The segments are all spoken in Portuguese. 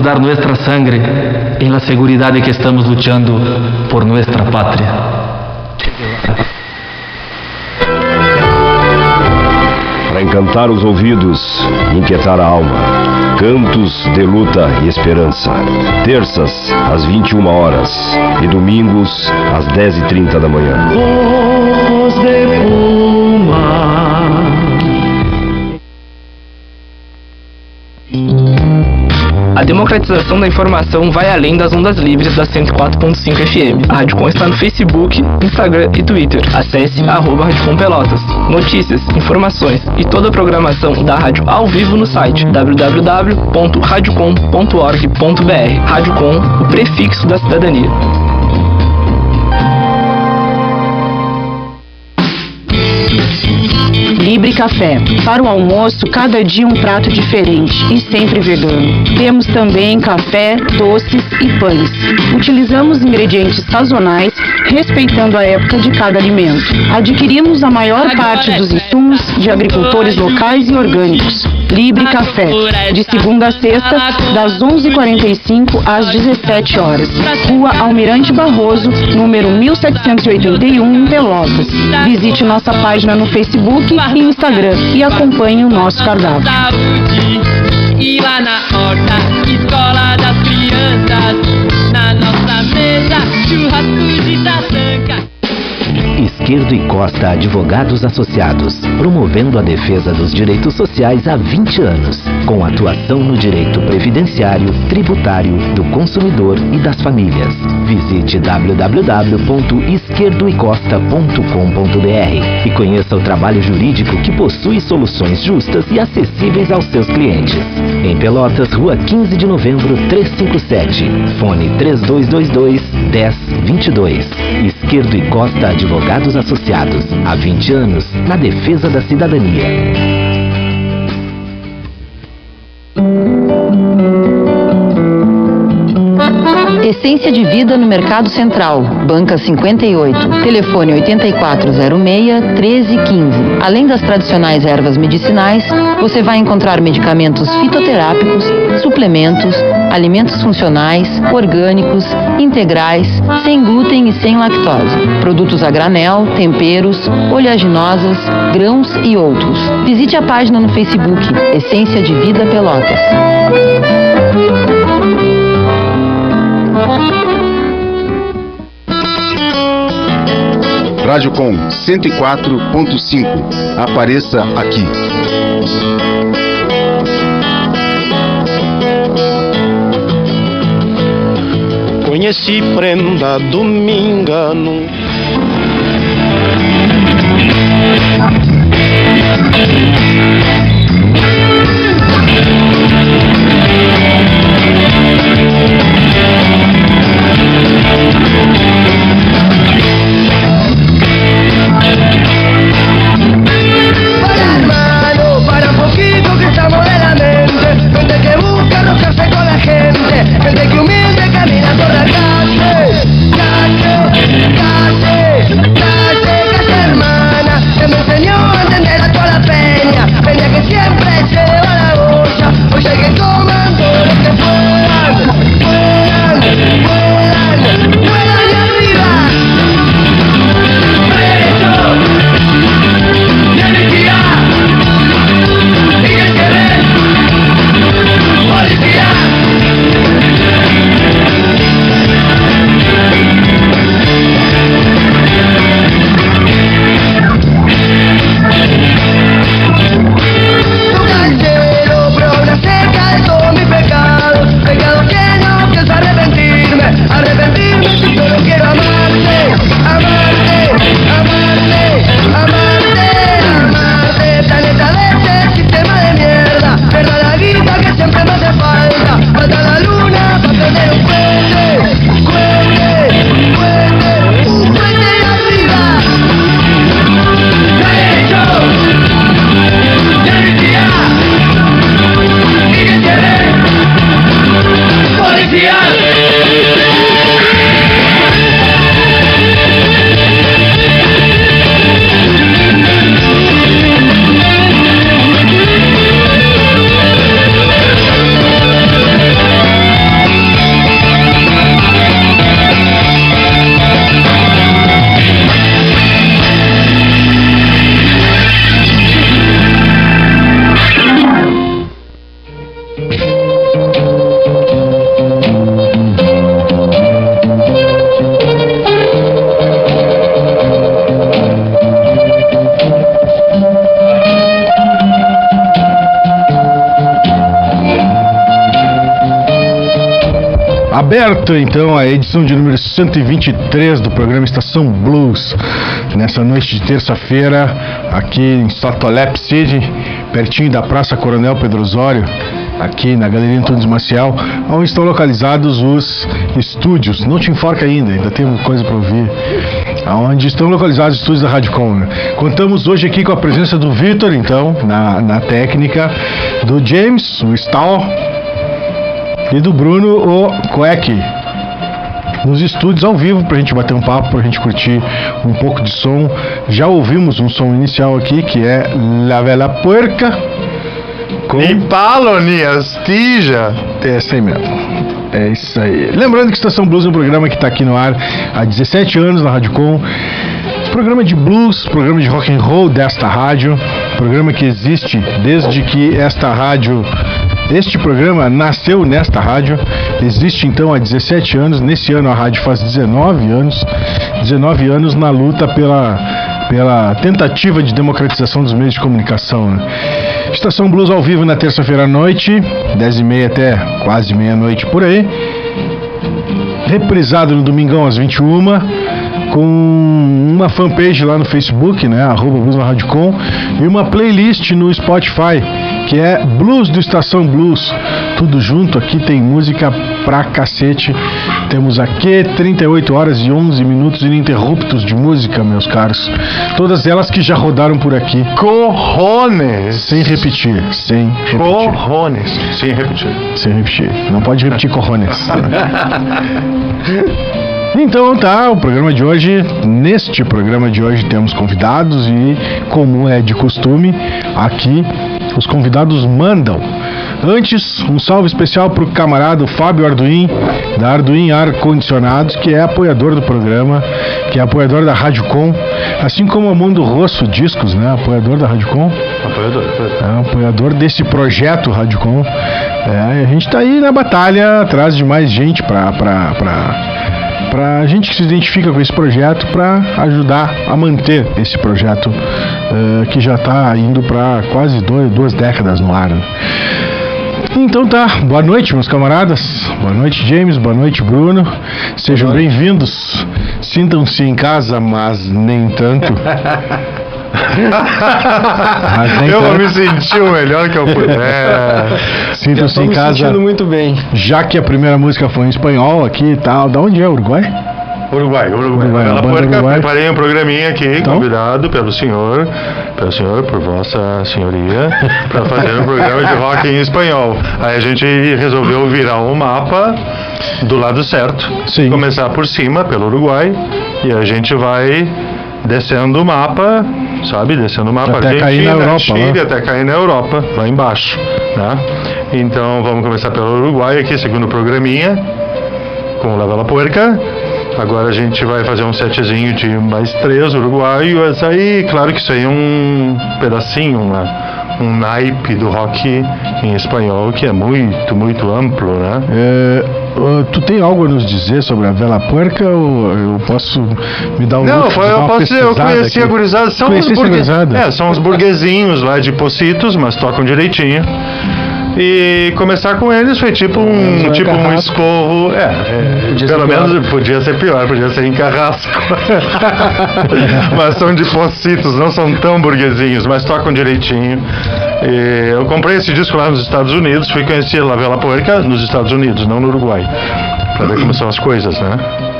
queremos dar nuestra sangre en la seguridad de que estamos luchando por nuestra patria. Para encantar os ouvidos e inquietar a alma. Cantos de luta e esperança. Terças, às 21 horas. E domingos, às 10h30 da manhã. Ojos de puma. A democratização da informação vai além das ondas livres da 104.5 FM. A Rádio Com está no Facebook, Instagram e Twitter. Acesse arroba Rádio Com Pelotas. Notícias, informações e toda a programação da rádio ao vivo no site www.radiocom.org.br. Rádio Com, o prefixo da cidadania. Libre Café. Para o almoço, cada dia um prato diferente e sempre vegano. Temos também café, doces e pães. Utilizamos ingredientes sazonais, respeitando a época de cada alimento. Adquirimos a maior parte dos insumos de agricultores locais e orgânicos. Libre Café, de segunda a sexta, das 11h45 às 17 horas. Rua Almirante Barroso, número 1781, em Pelotas. Visite nossa página no Facebook e Instagram e acompanhe o nosso cardápio. E lá na horta, escola das crianças. Na nossa mesa, churrasco de tatanca. Esquerdo e Costa Advogados Associados, promovendo a defesa dos direitos sociais há 20 anos, com atuação no direito previdenciário, tributário, do consumidor e das famílias. Visite www.esquerdoecosta.com.br e conheça o trabalho jurídico que possui soluções justas e acessíveis aos seus clientes. Em Pelotas, Rua 15 de Novembro, 357. Fone 3222 1022. Esquerdo e Costa Advogados Associados. Há 20 anos, na defesa da cidadania. Essência de vida no Mercado Central, Banca 58, telefone 8406-1315. Além das tradicionais ervas medicinais, você vai encontrar medicamentos fitoterápicos, suplementos, alimentos funcionais, orgânicos, integrais, sem glúten e sem lactose, produtos a granel, temperos, oleaginosas, grãos e outros. Visite a página no Facebook Essência de Vida Pelotas. Rádio Com 104.5. Apareça aqui. Conheci prenda do Mingano. Para Aberto então a edição de número 123 do programa Estação Blues, nessa noite de terça-feira, aqui em Satolep City, pertinho da Praça Coronel Pedro Osório, aqui na Galeria Antunes Maciel, onde estão localizados os estúdios. Não te enforca ainda, ainda tem coisa para ouvir. Onde estão localizados os estúdios da Rádio? Contamos hoje aqui com a presença do Vitor, então, na, na técnica, do James, o Stahl, e do Bruno, o Quack. Nos estúdios ao vivo pra gente bater um papo, pra gente curtir um pouco de som. Já ouvimos um som inicial aqui que é La Vela Puerca. Com... Palonias Tija. É essa aí mesmo. É isso aí. Lembrando que Estação Blues é um programa que está aqui no ar há 17 anos na Rádio Com. Programa de blues, programa de rock and roll desta rádio, programa que existe desde que esta rádio, este programa nasceu nesta rádio, existe então há 17 anos. Nesse ano a rádio faz 19 anos, 19 anos na luta pela pela tentativa de democratização dos meios de comunicação. Né? Estação Blues ao vivo na terça-feira à noite, 10h30 até quase meia-noite por aí. Reprisado no domingão às 21 com uma fanpage lá no Facebook, né, arroba Blues na e uma playlist no Spotify, que é Blues do Estação Blues. Tudo junto, aqui tem música pra cacete. Temos aqui 38 horas e 11 minutos ininterruptos de música, meus caros. Todas elas que já rodaram por aqui. Corrones. Sem repetir, sem repetir. Corrones. Sem repetir. Sem repetir. Não pode repetir corrones. Então tá, o programa de hoje, neste programa de hoje temos convidados e como é de costume, aqui os convidados mandam. Antes, um salve especial para o camarada Fábio Arduin, da Arduin Ar Condicionados, que é apoiador do programa, que é apoiador da Rádio Com, assim como o Mundo Rosso Discos, né? Apoiador da Rádio Com. Apoiador, apoiador. É, apoiador desse projeto Rádio Com. É, a gente está aí na batalha, atrás de mais gente para para gente que se identifica com esse projeto para ajudar a manter esse projeto uh, que já está indo para quase dois, duas décadas no ar. Então tá, boa noite meus camaradas, boa noite James, boa noite Bruno, sejam bem-vindos, sintam-se em casa, mas nem tanto. eu vou me sentir o melhor que eu puder. Sintam-se em casa. sentindo muito bem. Já que a primeira música foi em espanhol aqui e tal. Da onde é? Uruguai? Uruguai, Uruguai. Uruguai, Ela a banda Puerca, Uruguai. preparei um programinha aqui, Então? convidado pelo senhor, pelo senhor, por vossa senhoria, para fazer um programa de rock em espanhol. Aí a gente resolveu virar um mapa do lado certo. Sim. Começar por cima, pelo Uruguai, e a gente vai descendo o mapa, sabe? Descendo o mapa Até cair na Europa, Chile, né? até cair na Europa, lá embaixo, né? Então vamos começar pelo Uruguai aqui, segundo programinha, com Lava La Puerca. Agora a gente vai fazer um setzinho de mais três uruguaios. Aí, claro que isso aí é um pedacinho, uma, um naipe do rock em espanhol que é muito, muito amplo, né? É, tu tem algo a nos dizer sobre a Vela Puerca ou eu posso me dar um Não, luxo eu posso dizer, eu conheci aqui? a gurizada. São essa burgue... é, são uns burguesinhos lá de Pocitos, mas tocam direitinho. E começar com eles foi tipo um, é tipo um escorro. É, é, Podia pelo pior. menos podia ser pior, podia ser em carrasco. mas são de Pocitos, não são tão burguesinhos, mas tocam direitinho. E eu comprei esse disco lá nos Estados Unidos, fui conhecer La Vela Puerca nos Estados Unidos, não no Uruguai. Pra ver como são as coisas, né?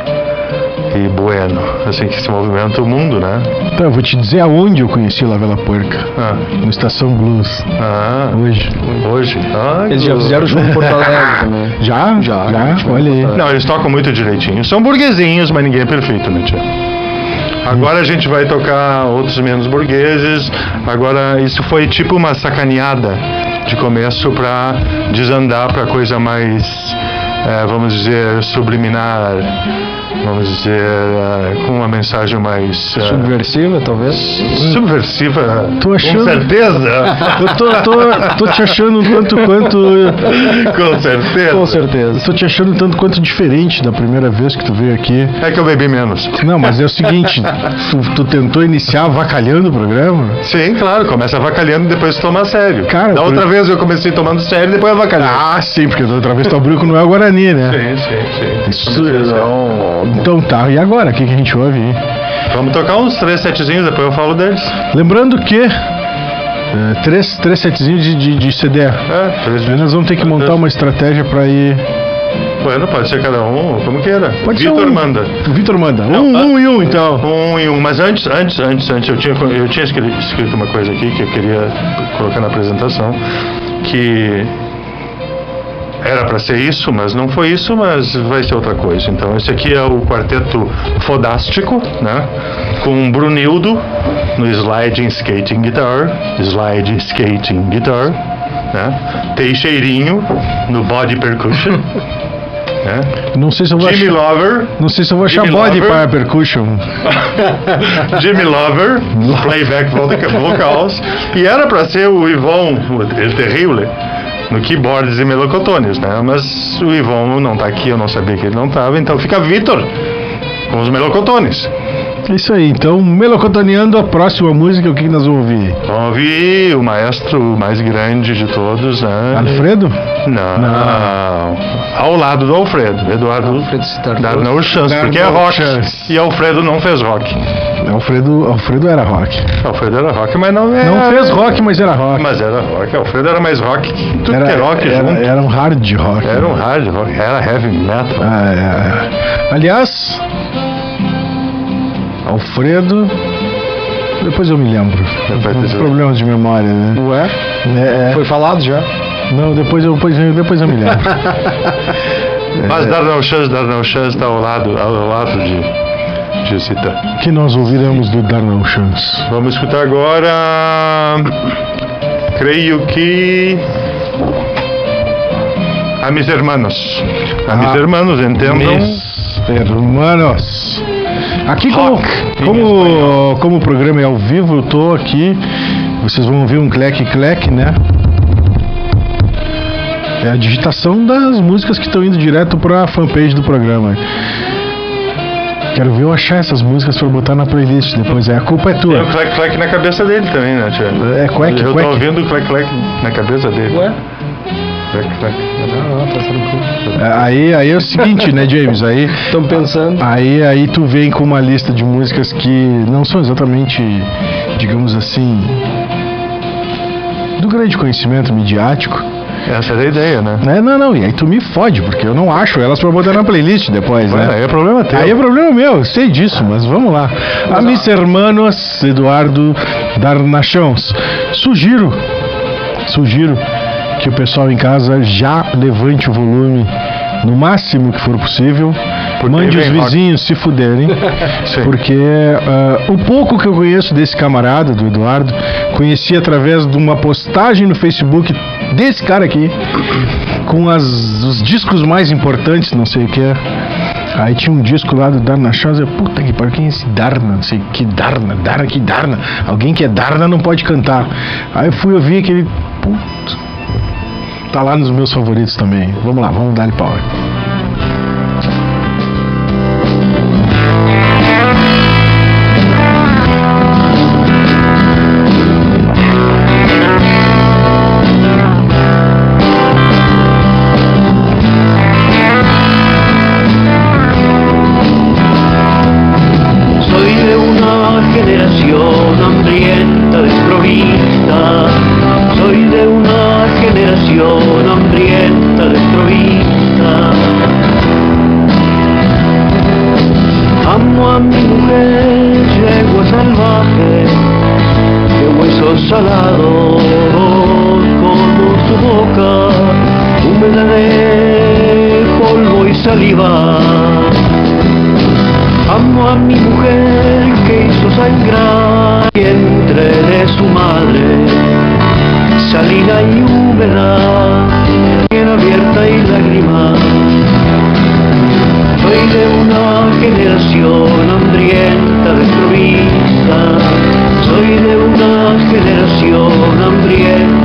E bueno, assim que se movimenta o mundo, né? Então, eu vou te dizer aonde eu conheci La Vela Puerca. Ah, No Estação Blues. ah Hoje. hoje. Ah, Eles já fizeram show em Porto Alegre também. Já? Já, Já? Olha aí. Não, eles tocam muito direitinho. São burguesinhos, mas ninguém é perfeito, né, tia? Agora a gente vai tocar outros menos burgueses. Agora isso foi tipo uma sacaneada de começo pra desandar pra coisa mais, eh, vamos dizer, subliminar. Vamos dizer, eh, com uma mensagem mais eh, Subversiva, talvez? subversiva, Tô achando- com certeza. Eu tô, tô, tô te achando um tanto quanto. com certeza. Com certeza. Tô te achando um tanto quanto diferente da primeira vez que tu veio aqui. É que eu bebi menos. Não, mas é o seguinte, tu, tu tentou iniciar avacalhando o programa? Sim, claro, começa avacalhando e depois toma a sério. Cara, da por- outra vez eu comecei tomando sério e depois avacalhando. Ah, sim, porque da outra vez tu abriu com o Noel Guarani, né? Sim, sim, sim. Isso, então tá, e agora? O que, que a gente ouve aí? Vamos tocar uns três setzinhos, depois eu falo deles. Lembrando que. é, três, três setzinhos de, de, de CD. É, três Aí nós vamos ter que montar uma estratégia pra ir. Bueno, pode ser cada um, como queira. Pode ser Vitor um. manda. O Vitor manda. Não, um, ah, um e um, então. Um e um, mas antes, antes, antes, antes, eu tinha, eu tinha escri- escrito uma coisa aqui que eu queria colocar na apresentação, que era para ser isso, mas não foi isso, mas vai ser outra coisa. Então, esse aqui é o quarteto fodástico, né? Com Brunildo no sliding skating guitar, slide skating guitar, né? Teixeirinho no body percussion, né? Não sei se eu vou Jimmy achar. Lover Não sei se eu vou achar Jimmy body Lover. para percussion. Jimmy Lover, playback voca- vocals, e era para ser o Ivon, o El Terrible, no keyboards e melocotones, né? Mas o Ivon não tá aqui, eu não sabia que ele não tava, então fica Vitor com os melocotones. Isso aí, então, melocotoneando a próxima música, o que, que nós vamos ouvir? Vamos ouvir o maestro mais grande de todos, né? Alfredo? Não, ao lado do Alfredo, Eduardo Alfredo se tardou. Darnell Chance, porque é rock, Chance. e Alfredo não fez rock. Alfredo, Alfredo era rock. Alfredo era rock, mas não é... Não fez rock, mas era rock. Mas era rock, Alfredo era mais rock que tudo Era, que é rock era, junto. era um hard rock. Era um hard rock, era heavy metal. Ah, é. Aliás, Alfredo. Depois eu me lembro. Depois Uns tu- problemas de memória, né? Ué? É, é. Foi falado já? Não, depois eu, depois, eu- depois eu me lembro. Mas Darnell Chance, Darnell Chance está ao lado, ao lado de, de Cita. que nós ouviremos do Darnell Chance. Vamos escutar agora. Creio que. A mis hermanos. A mis Ah, hermanos, entendam. Mis hermanos. Aqui como, como, como o programa é ao vivo, eu tô aqui. Vocês vão ouvir um clec-clec, né? É a digitação das músicas que estão indo direto pra fanpage do programa. Quero ver eu achar essas músicas pra botar na playlist depois. É, a culpa é Tem tua. o clack-clack na cabeça dele também, né, tia? É Eu tô ouvindo o clack-clack na cabeça dele. Ué? Aí, aí é o seguinte, né, James? Aí, Estão pensando. aí, aí tu vem com uma lista de músicas que não são exatamente, digamos assim, do grande conhecimento midiático. Essa era a ideia, né? Né? Não, não, e aí tu me fode, porque eu não acho elas pra botar na playlist depois, né? aí é problema teu. Aí é problema meu, eu sei disso, mas vamos lá. A mis hermanos Eduardo Darnachões. Sugiro, sugiro que o pessoal em casa já levante o volume no máximo que for possível. Porque Mande os vem rock. vizinhos se fuderem. Porque ah, o pouco que eu conheço desse camarada, do Eduardo, conheci através de uma postagem no Facebook desse cara aqui, com as, os discos mais importantes, não sei o que. Aí tinha um disco lá do Darna Chance, eu, puta que pariu, quem é esse Darna? Não sei que Darna, Darna, que Darna. Alguém que é Darna não pode cantar. Aí eu fui ouvir aquele. Puto. Tá lá nos meus favoritos também. Vamos lá, vamos dar ele power. Madre, salina y húmeda, bien abierta y lágrima. Soy de una generación hambrienta, desprovista. Soy de una generación hambrienta,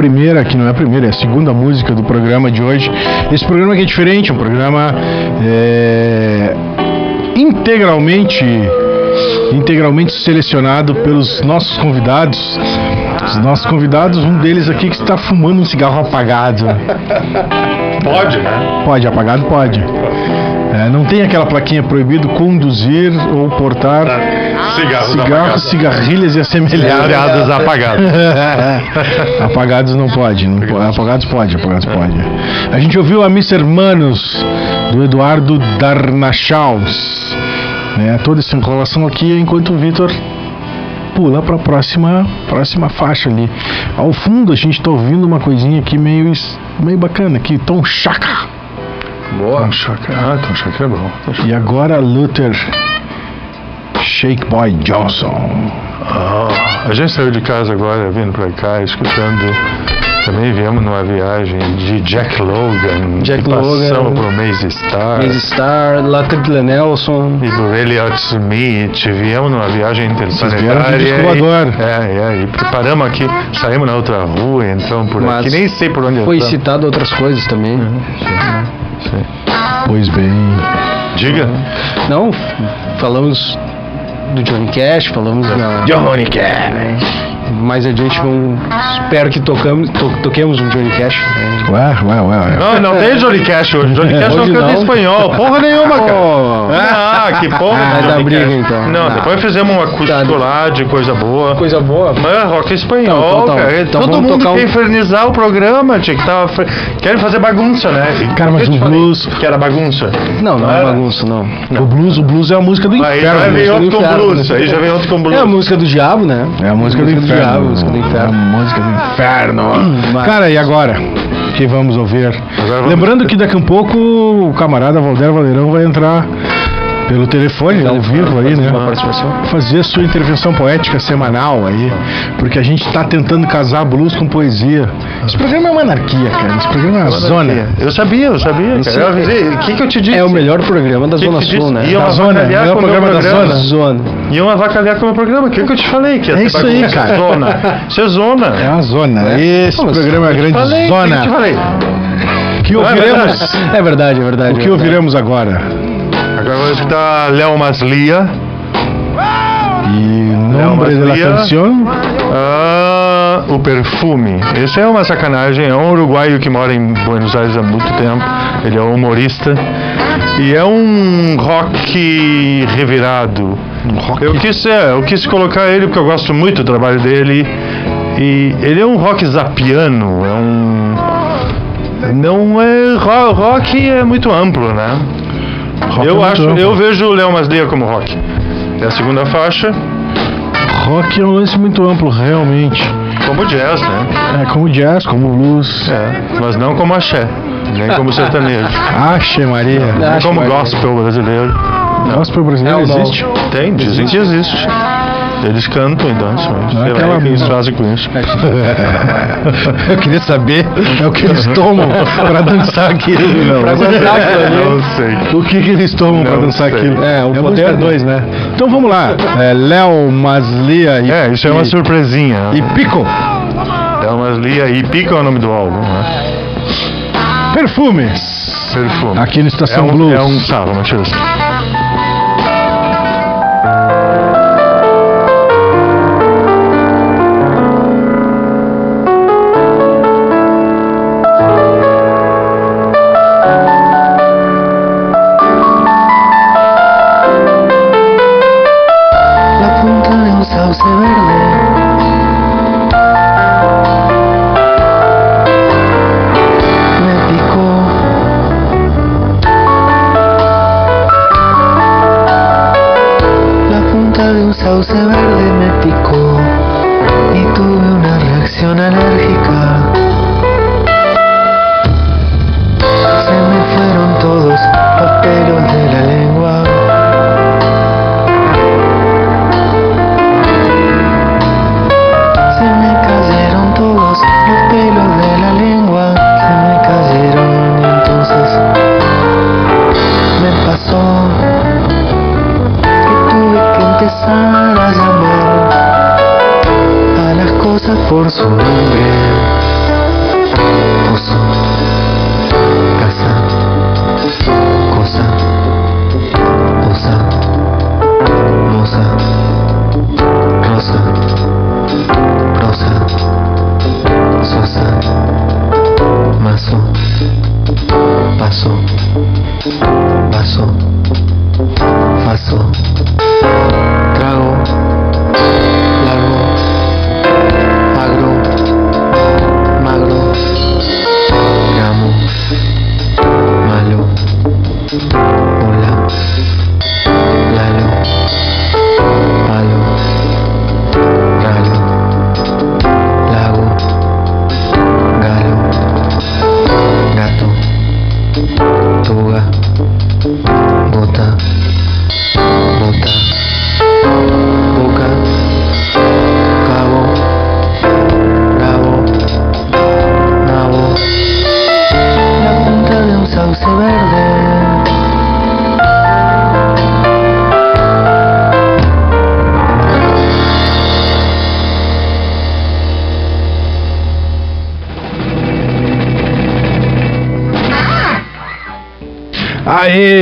primeira, que não é a primeira, é a segunda música do programa de hoje. Esse programa aqui é diferente, é um programa é, integralmente integralmente selecionado pelos nossos convidados. Os nossos convidados, um deles aqui que está fumando um cigarro apagado. Pode, né? Pode, apagado pode. É, não tem aquela plaquinha proibido conduzir ou portar Cigarros cigarrilhas e assemelhados. Cigarrilhados apagados. apagados não pode, não pode. Apagados pode, apagados pode. A gente ouviu a Miss Hermanos do Eduardo Darnachaus. Né? Toda essa enrolação aqui enquanto o Vitor pula para a próxima, próxima faixa ali. Ao fundo a gente está ouvindo uma coisinha aqui meio, meio bacana aqui, Tom Chaka. Boa. Tom Chaka. Ah, Tom Chaka é bom. E agora Luther Shake Boy Johnson. Ah, a gente saiu de casa agora, vindo pra cá, escutando. Também viemos numa viagem de Jack Logan. Jack e Passamos Logan. por Maze Star. Maze Star, Latriple Nelson. E do Elliot Smith. Viemos numa viagem interplanetária. voador. É, é. E preparamos aqui, saímos na outra rua, entramos por Mas aqui. Nem sei por onde Foi entramos. citado outras coisas também. Sim. Pois bem. Diga. Não, falamos do Johnny Cash, falamos na. Johnny Cash. Mais adiante vamos. Espero que tocamos, to- toquemos um Johnny Cash. né? Ué, ué, ué. ué. Não, não tem Johnny Cash hoje. Johnny Cash não Hoje canta em não. espanhol. Porra nenhuma, cara. Oh. Ah, que porra. Dar Johnny briga, Cash. então. Não, Ah. depois fizemos um acústico lá de coisa boa. Coisa boa. Mas rock espanhol, Então, então, cara. então Todo mundo quer um- infernizar o programa, tinha que tava... Querem fazer bagunça, né? Cara, mas um falei blues- Que era bagunça. Não, não é era? bagunça, não. O blues, o blues é a música do Aí inferno. já vem outro com inferno. blues. Aí já vem outro com blues. É a música do diabo, né? É a música do do inferno. diabo, música do inferno. É a música do inferno. Mas- Cara, e agora? Que vamos ouvir? vamos- Lembrando que daqui a um pouco o camarada Valder Valerão vai entrar pelo telefone, ao vivo aí, né? Fazer a sua intervenção poética semanal aí. Porque a gente tá tentando casar blues com poesia. Esse programa é uma anarquia, cara. Esse programa é uma zona. Eu sabia, eu sabia. Cara. Eu é- avisei. O que, que eu te disse? É o melhor programa da Que Zona que Sul, né? Da zona, melhor com o meu programa da programa. Zona. Iam avacalhar com o meu programa. O que, que eu te falei? Que É isso aí, cara. Zona. Isso é zona. É uma zona. Esse Pô, programa é a grande falei, O que, eu te zona. falei? Que é ouviremos. É verdade, é verdade. O que é verdade. ouviremos agora? Escutar Léo Maslia. E la Maslia. canción. Ah, o perfume. Esse é uma sacanagem. É um uruguaio que mora em Buenos Aires há muito tempo. Ele é humorista. E é um rock revirado. Eu quis, é, eu quis colocar ele porque eu gosto muito do trabalho dele. E ele é um rock zapiano. É um. Não é. ro- Rock é muito amplo, né? Rock é eu muito acho. amplo. Eu vejo o Léo Maslia como rock. É a segunda faixa. Rock é um lance muito amplo, realmente. Como jazz, né? É como jazz, como blues. É, mas não como axé, nem como sertanejo. Ache Maria. Nem como gospel brasileiro. Gospel brasileiro É, não. existe? Tem, dizem que existe. Eles cantam e dançam, mas Não é sei lá o que eles fazem com isso. Eu queria saber é o que eles tomam pra dançar aquilo. Não, Pra dançar aquilo. Não sei. O que, que eles tomam pra Não dançar sei. aquilo? É, o música poder dois, né? Então vamos lá. É, Léo Maslia e. É, isso é uma surpresinha. E Pico. É uma lia e pica é o nome do álbum, né? Perfumes. Perfume. Aqui no Estação é um, Blues. É um sarro, não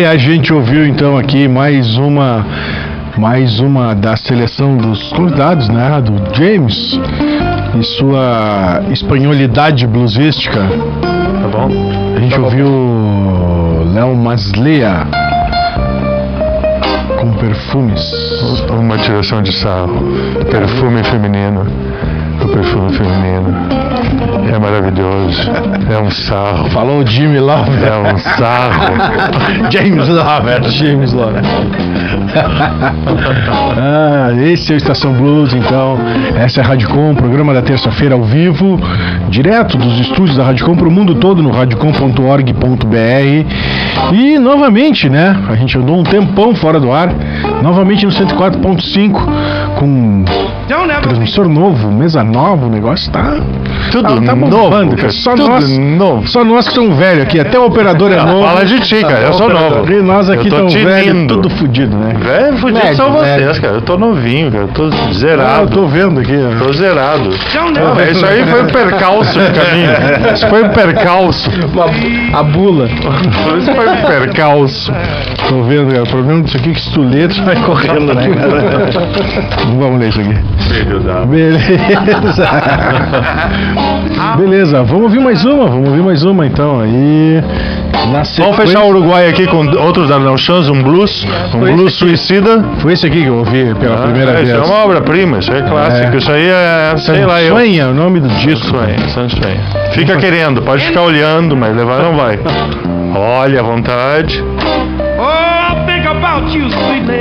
A gente ouviu então aqui mais uma mais uma da seleção dos convidados, né, do James e sua espanholidade bluesística. Tá bom? A gente ouviu Léo Maslia com perfumes. Uma tiração de sarro. Perfume feminino. O perfume feminino. É maravilhoso. É um sarro. Falou o Jimmy Love. É um sarro. James Love. James Love. ah, esse é o Estação Blues, então. Essa é a Radicom, programa da terça-feira ao vivo, direto dos estúdios da Radicom para o mundo todo no radicom.org.br. E novamente, né? A gente andou um tempão fora do ar, novamente no 104.5 com transmissor novo, mesa nova, o negócio tá Tudo tá, tá novo, bombando, cara, Só tudo nós, novo. só nós que somos velhos aqui, até o operador é Ah, novo. fala de ti, cara, eu sou novo. E nós aqui estamos velhos, tudo fudido, né? Velho, fudido Médio, são médio. vocês, cara. Eu tô novinho, cara. Eu tô Ah, zerado. eu tô vendo aqui. ó. Tô zerado. Não, isso aí foi um percalço no caminho. Isso foi um percalço. a bula. Isso foi um percalço. Tô vendo, cara. O problema disso aqui é que se tu lê, tu vai correndo, né, cara? Vamos ler isso aqui. Da. Beleza. Beleza, vamos ouvir mais uma, vamos ouvir mais uma então aí. Na Vamos sequência- fechar o Uruguai aqui com outros Darnell Chans, um blues, um Foi blues suicida. Foi esse aqui que eu ouvi pela Ah, primeira isso vez. é uma obra-prima, isso é clássico. É. Isso aí é, sei lá, eu. Sansuenha, o nome do disco. Sansuenha, Sansuenha. Fica querendo, pode ficar olhando, mas levar não vai. Olha à vontade.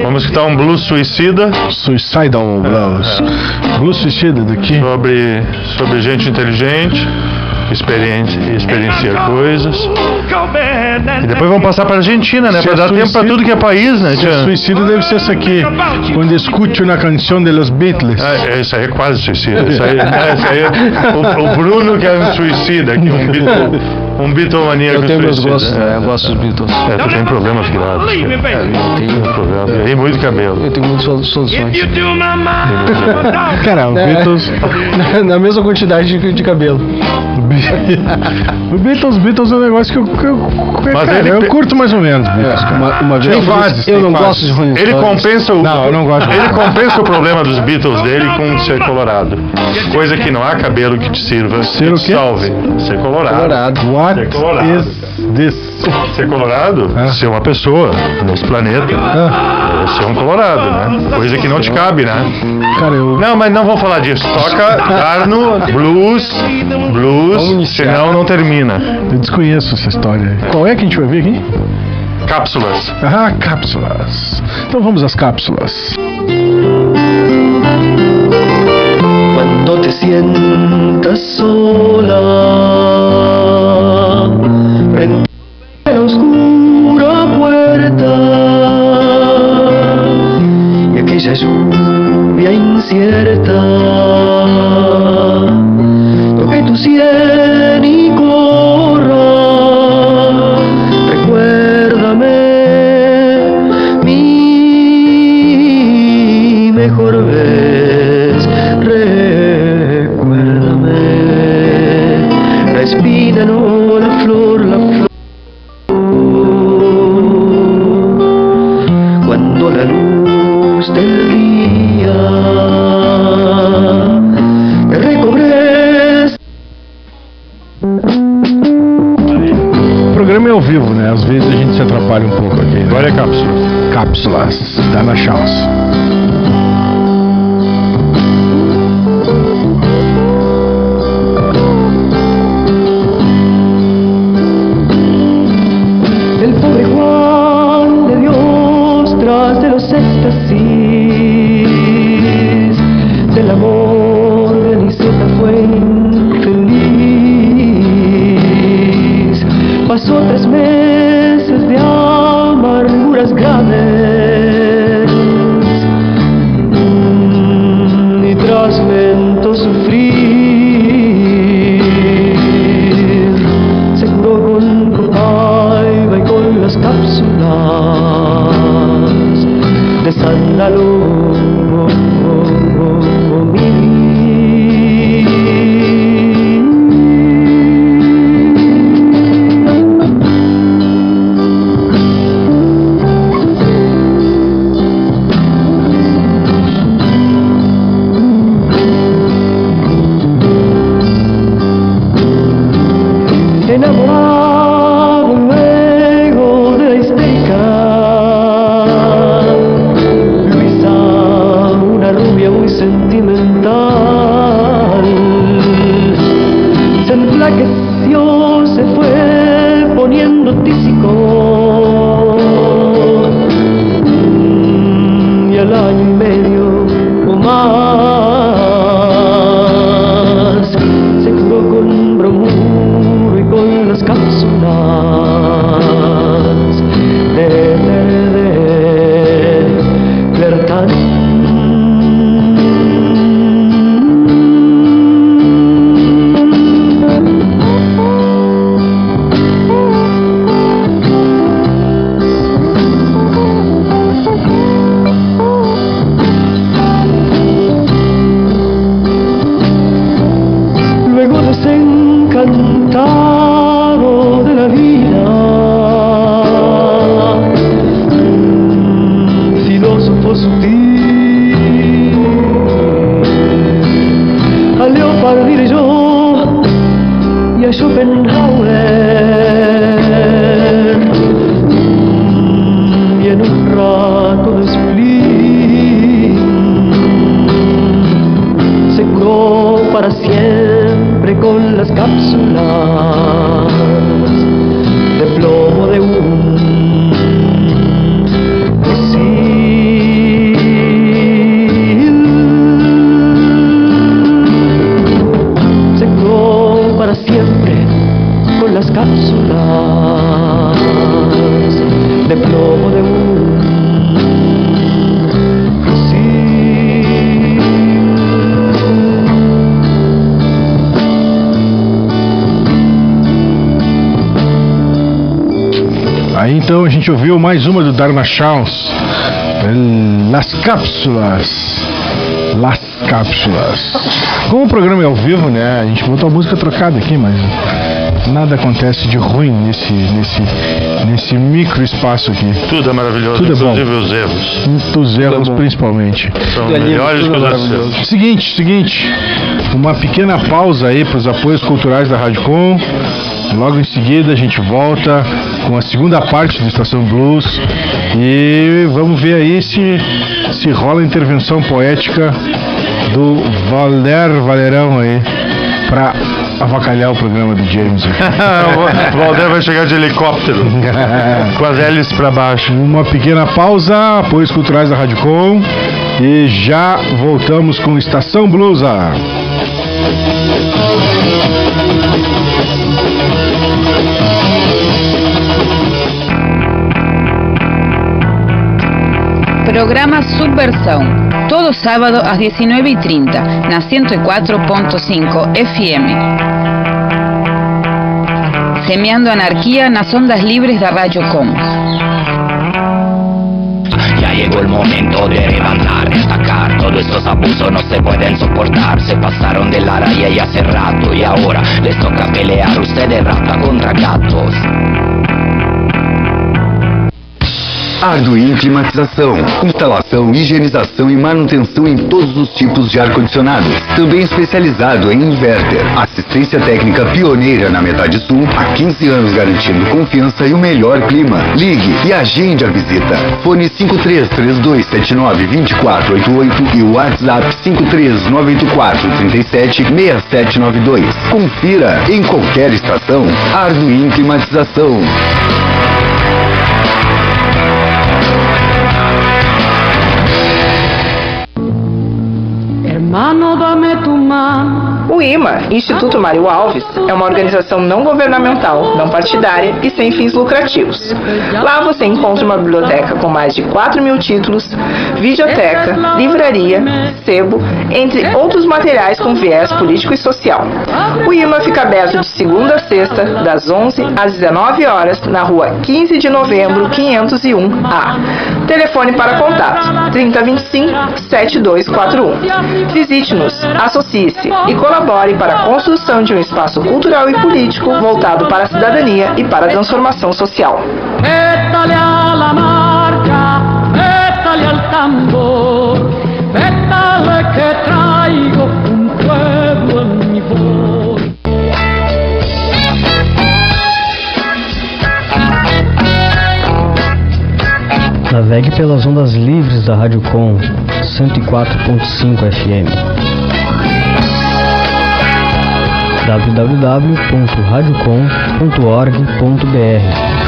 Vamos escutar um blues suicida. Suicidal Blues. Blues suicida daqui. Sobre, sobre gente inteligente, experiência, experienciar coisas. E depois vamos passar para a Argentina, né? Para é dar tempo para suicida- tudo que é país, né? Se é suicida deve ser essa aqui. Quando escute uma canção de los Beatles. Ah, é, isso aí é quase suicida. Isso aí, é, isso aí é- o, o Bruno que é um suicida aqui, um Beatle, um Beatlemaníaco Eu tenho meus gostos, né? Eu gosto dos Beatles. É, tu tem problemas graves. cara. Eu tenho, Problemas. E muito cabelo. eu tenho muitas solu- soluções. Cara, o É. Beatles. Na, na mesma quantidade de, de cabelo. O Beatles, Beatles é um negócio que eu, que eu, que, Mas cara, ele eu pe- curto mais ou menos. Beatles, cara. Uma, uma vez Tem eu fases, eu tem não fases. gosto de Rolling Ele Stones. compensa o. Não, eu não gosto. Ele compensa o problema dos Beatles dele com ser colorado. Coisa que não há cabelo que te sirva. Ser que o te quê? salve. Ser colorado. Colorado. What Ser colorado. is this? Ser colorado? Ah. Ser uma pessoa nesse planeta. Ah, ser um colorado, né? Coisa que não te cabe, né? cara, eu. Não, mas não vamos falar disso. Toca Darno, blues, blues, senão não termina. Eu desconheço essa história. aí. Qual é que a gente vai ver aqui? Cápsulas. Ah, cápsulas. Então vamos às cápsulas. Cuando te sientas sola en la oscura puerta. Y aquella lluvia incierta. Lo que tú sientes Cápsulas. Dá na chance. Poniendo tísico Mm, y al año y medio o más ouviu mais uma do Dharma Chance. Las Cápsulas. Las Cápsulas. Como o programa é ao vivo, né? A gente botou a música trocada aqui, mas nada acontece de ruim nesse, nesse, nesse micro espaço aqui. Tudo é maravilhoso, Tudo é bom. inclusive os erros. Os erros, principalmente. São melhores que os acertos. Seguinte, seguinte. Uma pequena pausa aí para os apoios culturais da Rádio Com. Logo em seguida a gente volta com a segunda parte do Estação Blues e vamos ver aí se, se rola a intervenção poética do Valer Valerão aí para avacalhar o programa do James. o Valder vai chegar de helicóptero com as hélices para baixo. Uma pequena pausa, apoios culturais da Rádio Com e já voltamos com Estação Blusa. Programa Subversão. Todo sábado às 19h30, na 104.5 FM. Semeando anarquía nas ondas libres da Com. Ya llegó el momento de levantar, destacar. Todos estos abusos no se pueden soportar. Se pasaron de la raya y hace rato. Y ahora les toca pelear ustedes rata contra gatos. Arduin Climatização. Instalação, higienização e manutenção em todos os tipos de ar-condicionado. Também especializado em inverter. Assistência técnica pioneira na metade sul. Há 15 anos garantindo confiança e o melhor clima. Ligue e agende a visita. Fone 5332792488 e WhatsApp 53984376792. Confira em qualquer estação. Arduin Climatização. O IMA, Instituto Mário Alves, é uma organização não governamental, não partidária e sem fins lucrativos. Lá você encontra uma biblioteca com mais de 4 mil títulos, videoteca, livraria, sebo, entre outros materiais com viés político e social. O IMA fica aberto de segunda a sexta, das 11 às 19 horas, na rua 15 de novembro, 501A. Telefone para contato 3025 7241. Visite-nos, associe-se e colabore para a construção de um espaço cultural e político voltado para a cidadania e para a transformação social. Tambor, Navegue pelas ondas livres da Rádio Com 104.5 FM. www.radiocom.org.br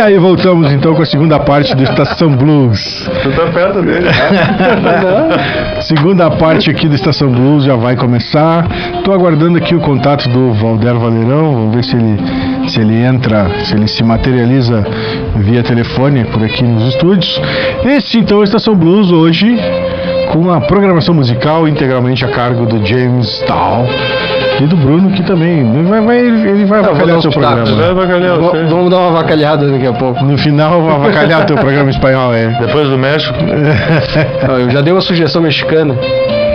aí voltamos então com a segunda parte do Estação Blues. Tu tá perto dele. Segunda parte aqui do Estação Blues já vai começar. Tô aguardando aqui o contato do Valder Valerão. Vamos ver se ele, se ele entra, se ele se materializa via telefone por aqui nos estúdios. Esse então é o Estação Blues hoje com a programação musical integralmente a cargo do James Tal. E do Bruno, que também ele vai, vai- ele vai Não, vou avacalhar o seu programa. Vai avacalhar Vamos- dar uma avacalhada daqui a pouco. No final, vai avacalhar o teu programa espanhol, é. Depois do México. Não, eu já dei uma sugestão mexicana.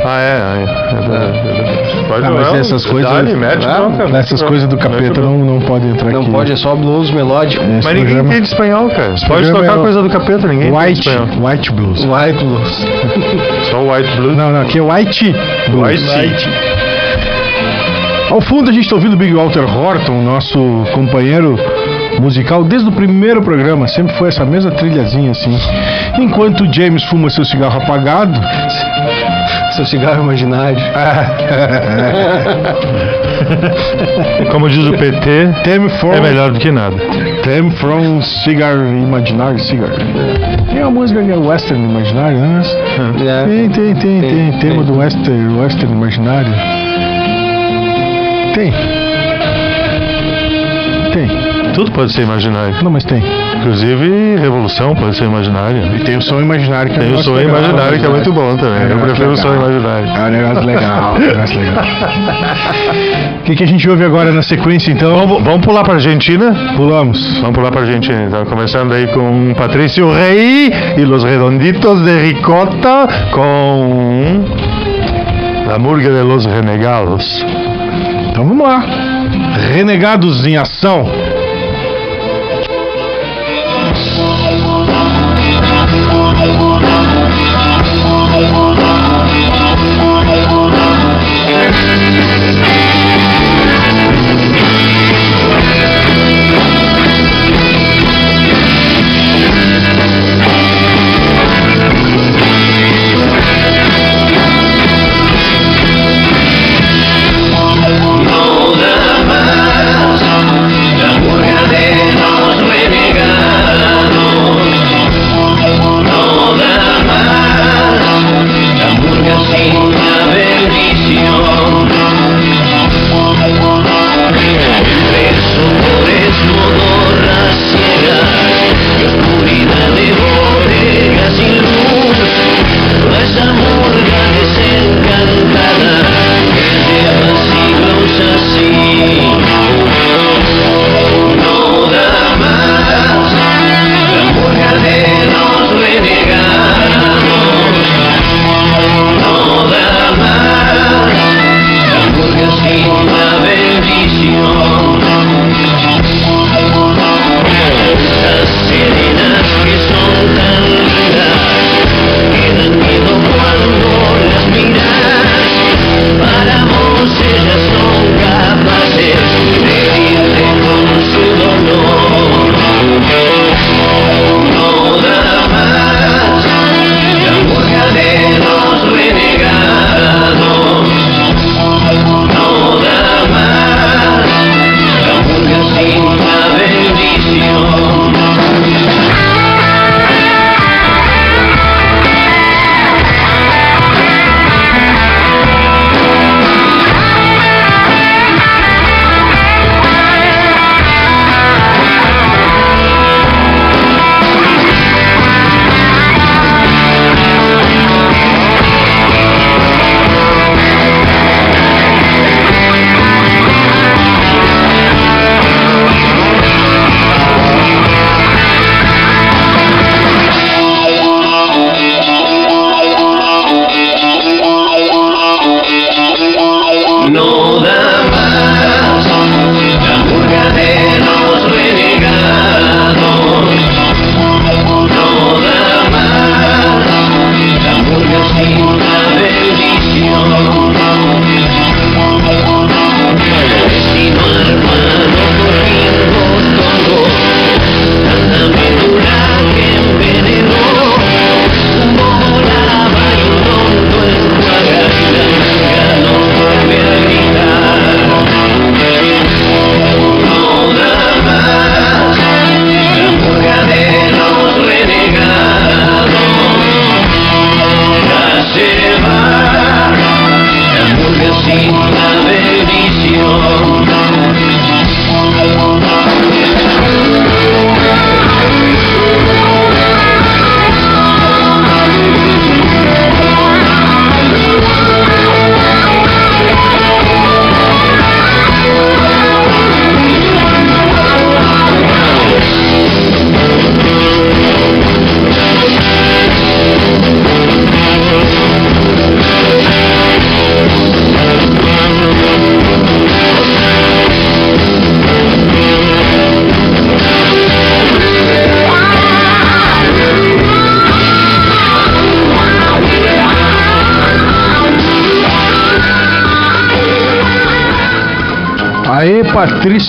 Ah, é, é, é é verdade. Pode Ah, mas não, essas coisas, mete ah, bronca, mete essas coisas do capeta não, não pode entrar Não aqui. pode, é só blues melódico. Esse Mas ninguém programa- entende espanhol, cara. Pode tocar é coisa do capeta, ninguém White, entende espanhol. White Blues. White blues. Só White Blues. Não, não, aqui é White Blues. White. Ao fundo a gente está ouvindo o Big Walter Horton, nosso companheiro musical desde o primeiro programa, sempre foi essa mesma trilhazinha assim. Enquanto o James fuma seu cigarro apagado, Seu cigarro imaginário. Como diz o PT, from, é melhor do que nada. Tem from Cigar Imaginary Cigar. Tem uma música que é Western Imaginário, né? É. Tem, tem, tem, tem, Tem, tema tem. do Western, Western Imaginário. Tem. Tem. Tudo pode ser imaginário. Não, mas tem. Inclusive, revolução pode ser imaginária. E tem o som imaginário que é Tem o som legal, imaginário que é muito bom também. Eu negócio prefiro o som legal. imaginário. É um negócio legal, é um negócio legal. O que, que a gente ouve agora na sequência, então? Vamos, vamos pular pra Argentina? Pulamos. Vamos pular pra Argentina. Então, começando aí com Patrício Rey e los Redonditos de Ricota com La Murga de los Renegados. Então vamos lá. Renegados em ação.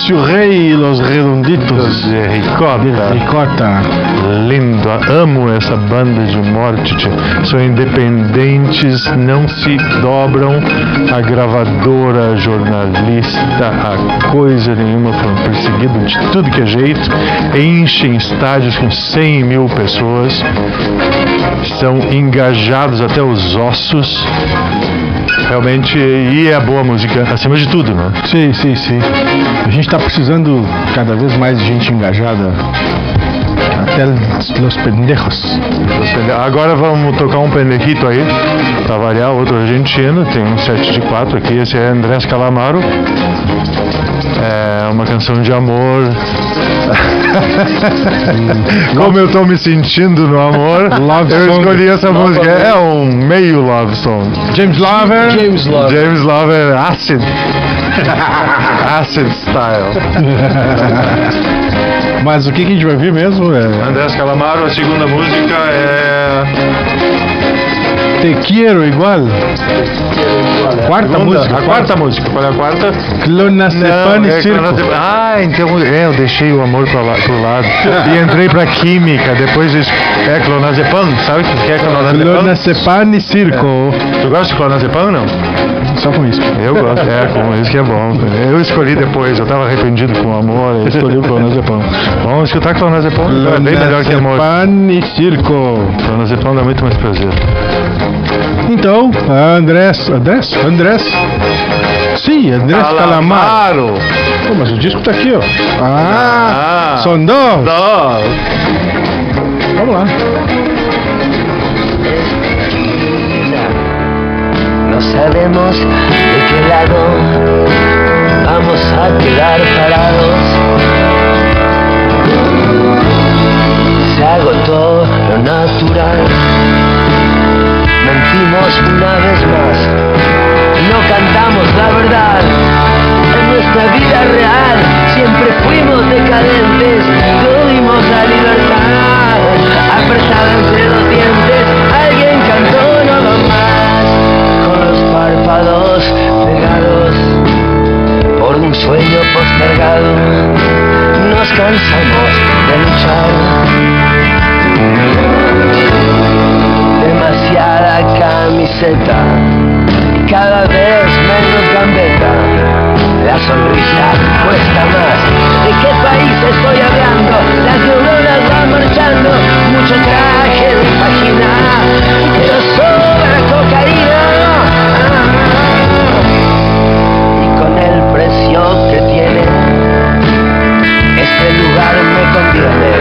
Patrício Rei e los Redonditos. De Ricota. Ricota. Lindo, amo essa banda de morte. tia. São independentes, não se dobram a gravadora, a jornalista, a coisa nenhuma. Foram perseguidos de tudo que é jeito. Enchem estádios com 100 mil pessoas. São engajados até os ossos. Realmente, e é boa música acima de tudo, né? Sim, sim, sim. A gente está precisando cada vez mais de gente engajada. Até los pendejos. Agora vamos tocar um pendejito aí, pra variar, outro argentino, tem um set de quatro aqui, esse é Andrés Calamaro. É uma canção de amor. Como eu tô me sentindo no amor, Love eu song. escolhi essa Love música. É um meio love song. James Lover. James Love. James Lover Acid. Acid Style. Mas o que, que a gente vai ver mesmo? É Andrés Calamaro, a segunda música é. Te Quiero Igual. Quarta Segunda, música. A quarta música. Qual é a quarta? Clonazepam e é Circo. Ah, então é, eu deixei o amor pro, la, pro lado. e entrei pra química. Depois es- é clonazepam. Sabe o que é clonazepam? Clonazepam e Circo. Tu gosta de clonazepam ou não? Só com isso. Eu gosto. É, com isso que é bom. Eu escolhi depois. Eu tava arrependido com o amor. Eu escolhi o clonazepam. Vamos escutar clonazepam. É bem melhor que amor. Clonazepam e Circo. Clonazepam dá muito mais prazer. Então, Andrés. Andrés? Andrés? Sim, Andrés Calamar. Calamaro. Pô, mas o disco tá aqui, ó. Ah, Ah. são dois. Dó. Vamos lá. No sabemos de qué lado vamos a quedar parados. Se agotó lo natural. Mentimos una vez más. No cantamos la verdad. En nuestra vida real siempre fuimos decadentes. No dimos la libertad. Apretada entre los dientes, alguien cantó no va más. Con los párpados pegados por un sueño postergado. Nos cansamos de luchar. Demasiada camiseta cada vez menos gambeta. La sonrisa cuesta más. ¿De qué país estoy hablando? Las neuronas van marchando. Mucho traje de página, pero sobra cocaína. Y con el precio que tiene, este lugar me conviene.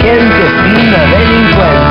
Gente fina, delincuente.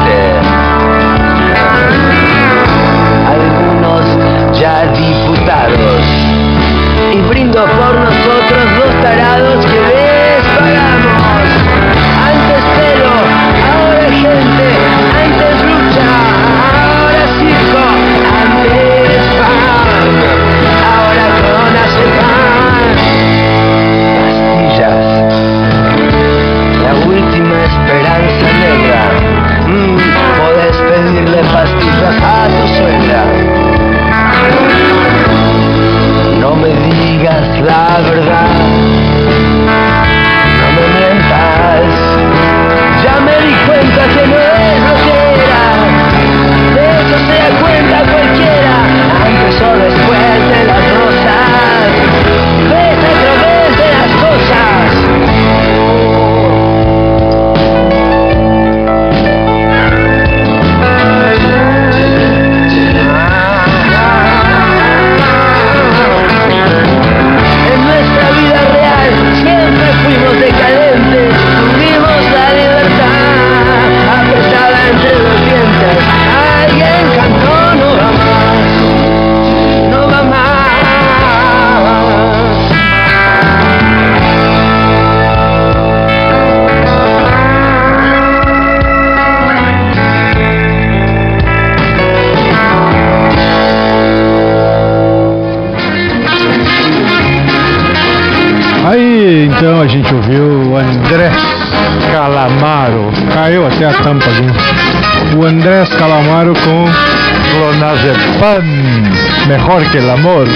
Melhor que el amor.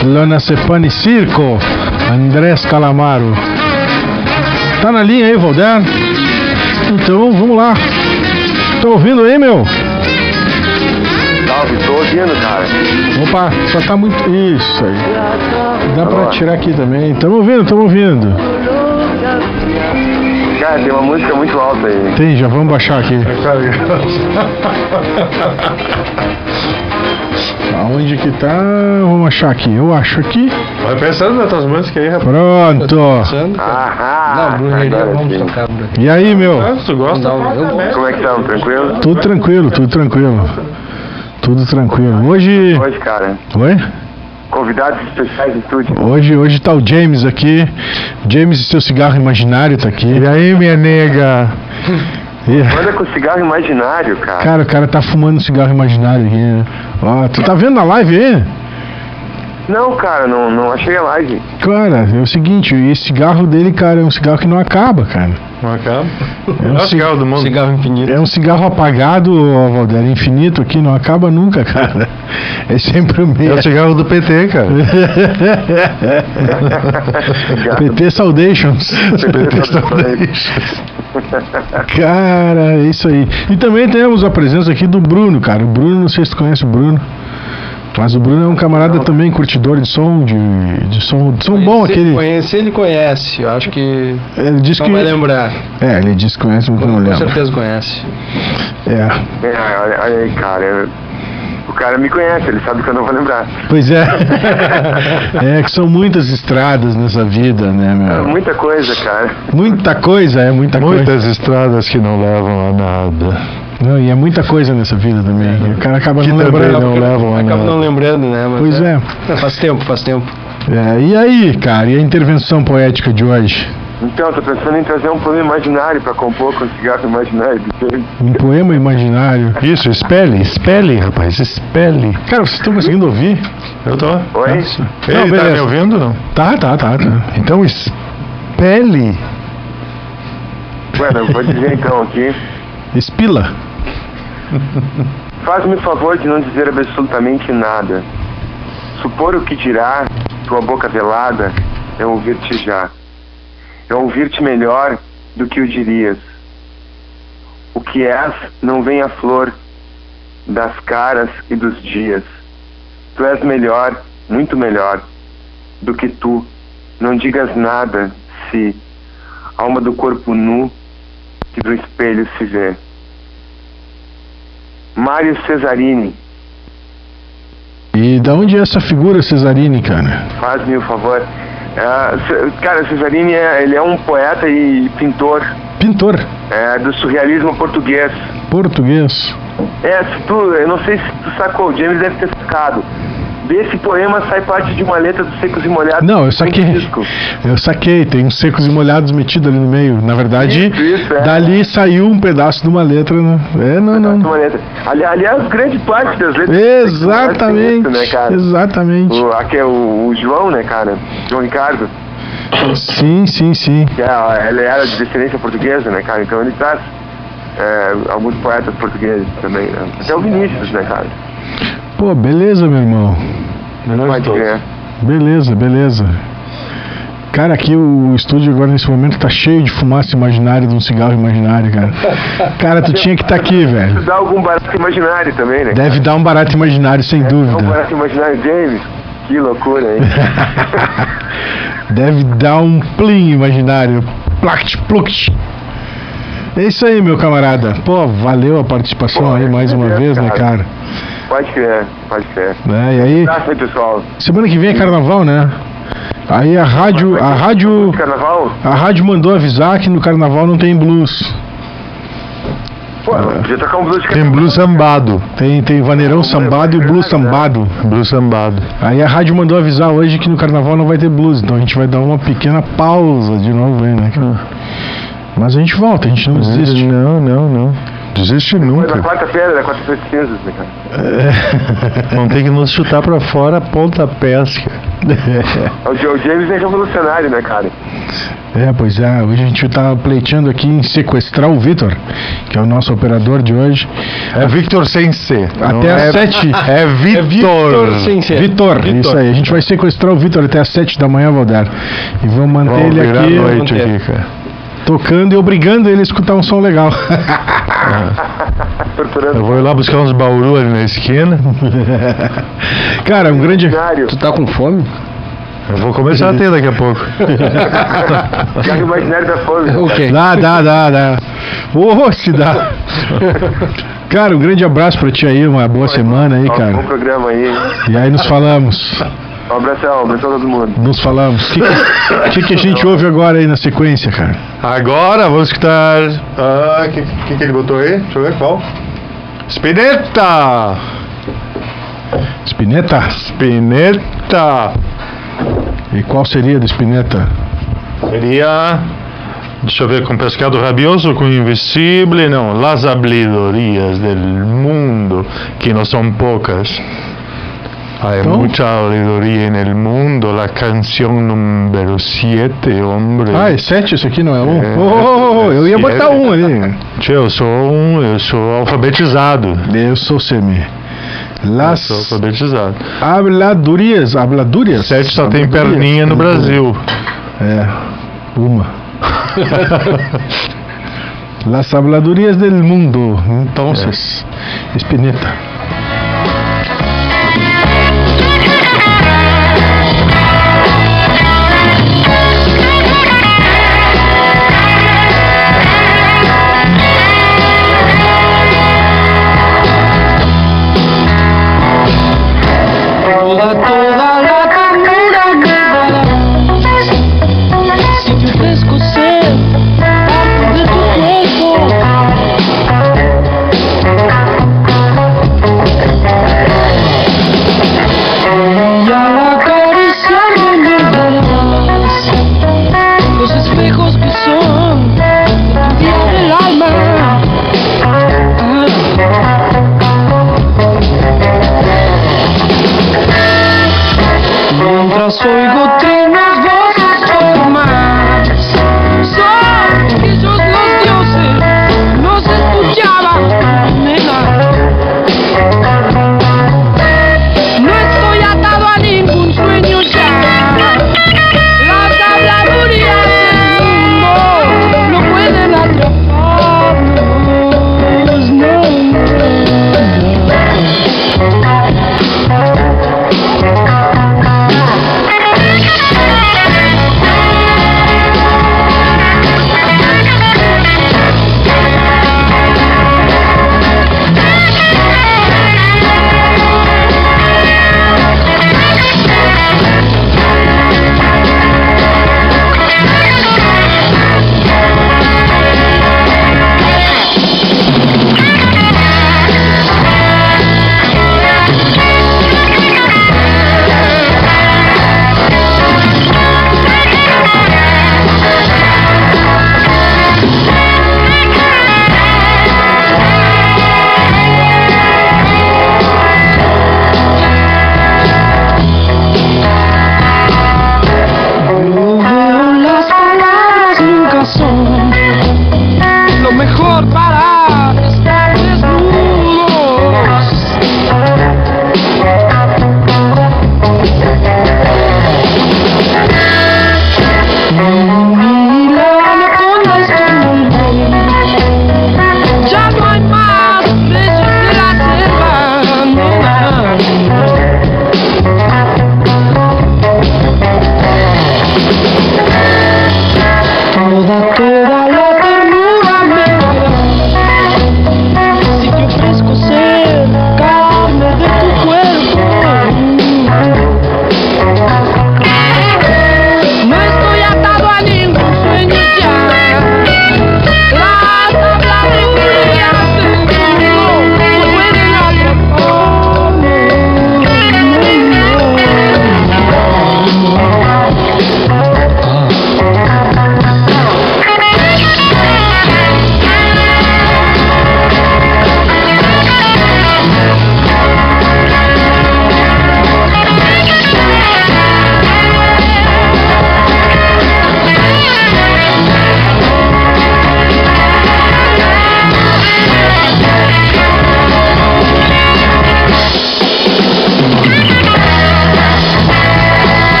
Clonazepam e Circo. Andrés Calamaro. Tá na linha aí, Valder? Então vamos lá. Tá ouvindo aí, meu? Salve, tô ouvindo, cara. Opa, só tá muito. Isso aí. Dá pra tirar aqui também. Tamo ouvindo, tamo ouvindo. Cara, tem uma música muito alta aí. Tem, já vamos baixar aqui. Aonde que tá? Vamos achar aqui. Eu acho aqui. Vai pensando nas tuas músicas aí, rapaz. Pronto. Não, brujeria, agora vamos sim. tocar. E aí, meu? Ah, tu gosta? Não, eu gosto. Como é que estamos? Tranquilo? Tudo tranquilo, tudo tranquilo. Tudo tranquilo. Hoje. Hoje, cara, Oi? convidados especiais do estúdio. Hoje, hoje tá o James aqui. James e seu cigarro imaginário tá aqui. E aí, minha nega? E- Manda com cigarro imaginário, cara. Cara, o cara tá fumando um cigarro imaginário aqui. né? Ó, tu tá vendo na live aí? Não, cara, não, não achei a live. Cara, é o seguinte, esse cigarro dele, cara, é um cigarro que não acaba, cara. Não acaba? É um É o cigarro do mundo. Cigarro infinito. É um cigarro apagado, Valder, infinito aqui, não acaba nunca, cara. É sempre o É mesmo. o cigarro do PT, cara. PT Saudations. PT Saudations. Cara, é isso aí. E também temos a presença aqui do Bruno, cara. O Bruno, não sei se tu conhece o Bruno. Mas o Bruno é um camarada também, curtidor de som, de, de som, de som bom Se aquele. Conhece, ele conhece. Eu acho que Ele disse não que. vai lembrar. É, ele disse que conhece, mas não Com lembro. certeza conhece. É. É, olha, olha aí, cara. eu- O cara me conhece, ele sabe que eu não vou lembrar. Pois é. é que são muitas estradas nessa vida, né, meu? Muita coisa, cara. Muita coisa, é muita coisa. Muitas estradas que não levam a nada. Não, e é muita coisa nessa vida também. O cara acaba Que não lembrando. não levam a Acaba nada. não lembrando, né? Mas Pois é. Faz tempo, faz tempo. É, E aí, cara, e a intervenção poética de hoje? Então, tô pensando em trazer um poema imaginário pra compor com cigarro imaginário do James. Um poema imaginário. Isso, espelhe, espelhe, rapaz, espelhe. Cara, vocês estão conseguindo ouvir? Eu tô. Oi? Ele tá beleza. me ouvindo não? Tá, tá, tá, tá. Então espelhe. Bueno, eu vou dizer então aqui. Espila. Faz-me o favor de não dizer absolutamente nada. Supor o que dirá, tua boca velada, é ouvir-te já. É ouvir-te melhor do que o dirias. O que és não vem à flor das caras e dos dias. Tu és melhor, muito melhor, do que tu. Não digas nada se, alma do corpo nu, que do espelho se vê. Mário Cesarini, E da onde é essa figura Cesarini, cara? faz-me o favor. Ah, cara, Cesarini é, ele é um poeta e pintor Pintor. é, do surrealismo português. Português. É, se tu, eu não sei se tu sacou, o James deve ter sacado. Desse poema sai parte de uma letra dos Secos e Molhados. Não, eu saquei. Eu saquei, tem uns secos e molhados metidos ali no meio. Na verdade, Isso, isso, é. dali saiu um pedaço de uma letra. Né? É, não, não. Uma letra. Ali, aliás, grande parte das letras. Exatamente. isso, né, cara? Exatamente. O, aqui é o, o João, né, cara? João Ricardo. Sim, sim, sim. é, ele era de descendência portuguesa, né, cara? Então ele traz é, alguns poetas portugueses também, né? Até o Vinícius, né, cara? Pô, beleza, meu irmão. Pode crer. Beleza, beleza. Cara, aqui o estúdio agora nesse momento tá cheio de fumaça imaginária de um cigarro imaginário, cara. Cara, tu tinha que estar aqui, velho. Dá algum barato imaginário também, né? Deve dar um barato imaginário, sem um dúvida. barato imaginário, James. Que loucura, hein? Deve dar um plim imaginário. Plact, pluct. É isso aí, meu camarada. Pô, valeu a participação aí mais uma vez, né, cara? Pode crer, pode crer. Né, E aí, Abraço aí, pessoal. semana que vem é carnaval, né? Aí a rádio, a rádio, Carnaval? a rádio mandou avisar que no carnaval não tem blues. Pô, podia tocar um blues de Tem blues sambado. Tem, tem vaneirão sambado e blues sambado. Blues sambado. Aí a rádio mandou avisar hoje que no carnaval não vai ter blues, então a gente vai dar uma pequena pausa de novo aí, né? cara? Mas a gente volta, a gente não desiste. Não, não, não. Desiste Na nunca. quarta-feira, na quarta-feira de cinzas, né, cara? Vão ter que nos chutar pra fora pontapés, cara. O, Jo- o James é revolucionário, né, cara? É, pois é, hoje a gente tá pleiteando aqui em sequestrar o Vitor, que é o nosso operador de hoje. É Victor sem C. Até é- às sete. É Vitor. Vitor, isso aí. A gente vai sequestrar o Vitor até às sete da manhã, Valdar. E vamos manter Vamos ele aqui, noite aqui, cara. Tocando e obrigando ele a escutar um som legal. Eu vou ir lá buscar uns bauru ali na esquina. Cara, um grande. Tu tá com fome? Eu vou começar a ter daqui a pouco. Carro imaginário da fome. Dá, dá, dá, dá. Ô, se dá. Cara, um grande abraço pra ti aí, uma boa semana aí, Ó, Bom cara. programa aí. E aí nos falamos. Um abração, um abração a todo mundo. Nos falamos. O que, que, que que a gente ouve agora aí na sequência, cara? Agora vamos escutar. Ah, o que, que, que ele botou aí? Deixa eu ver qual. Spinetta! Spinetta? Spinetta! E qual seria do Spinetta? Seria. Deixa eu ver, com pescado rabioso, com invisível, não, las habladorias del mundo, que não são poucas. Hay Então? mucha habladuría en el mundo, la canción número 7, hombre. Ah, é sete isso aqui, não é um? É, oh, eu ia botar um ali. Tio, eu sou um, eu sou alfabetizado. Eu sou semi. Eu Las sou alfabetizado. habladurias, habladurias. Sete só tem Habladurias. perninha no Brasil. É, uma. Las habladurias del mundo. Entonces, Spinetta. Toda,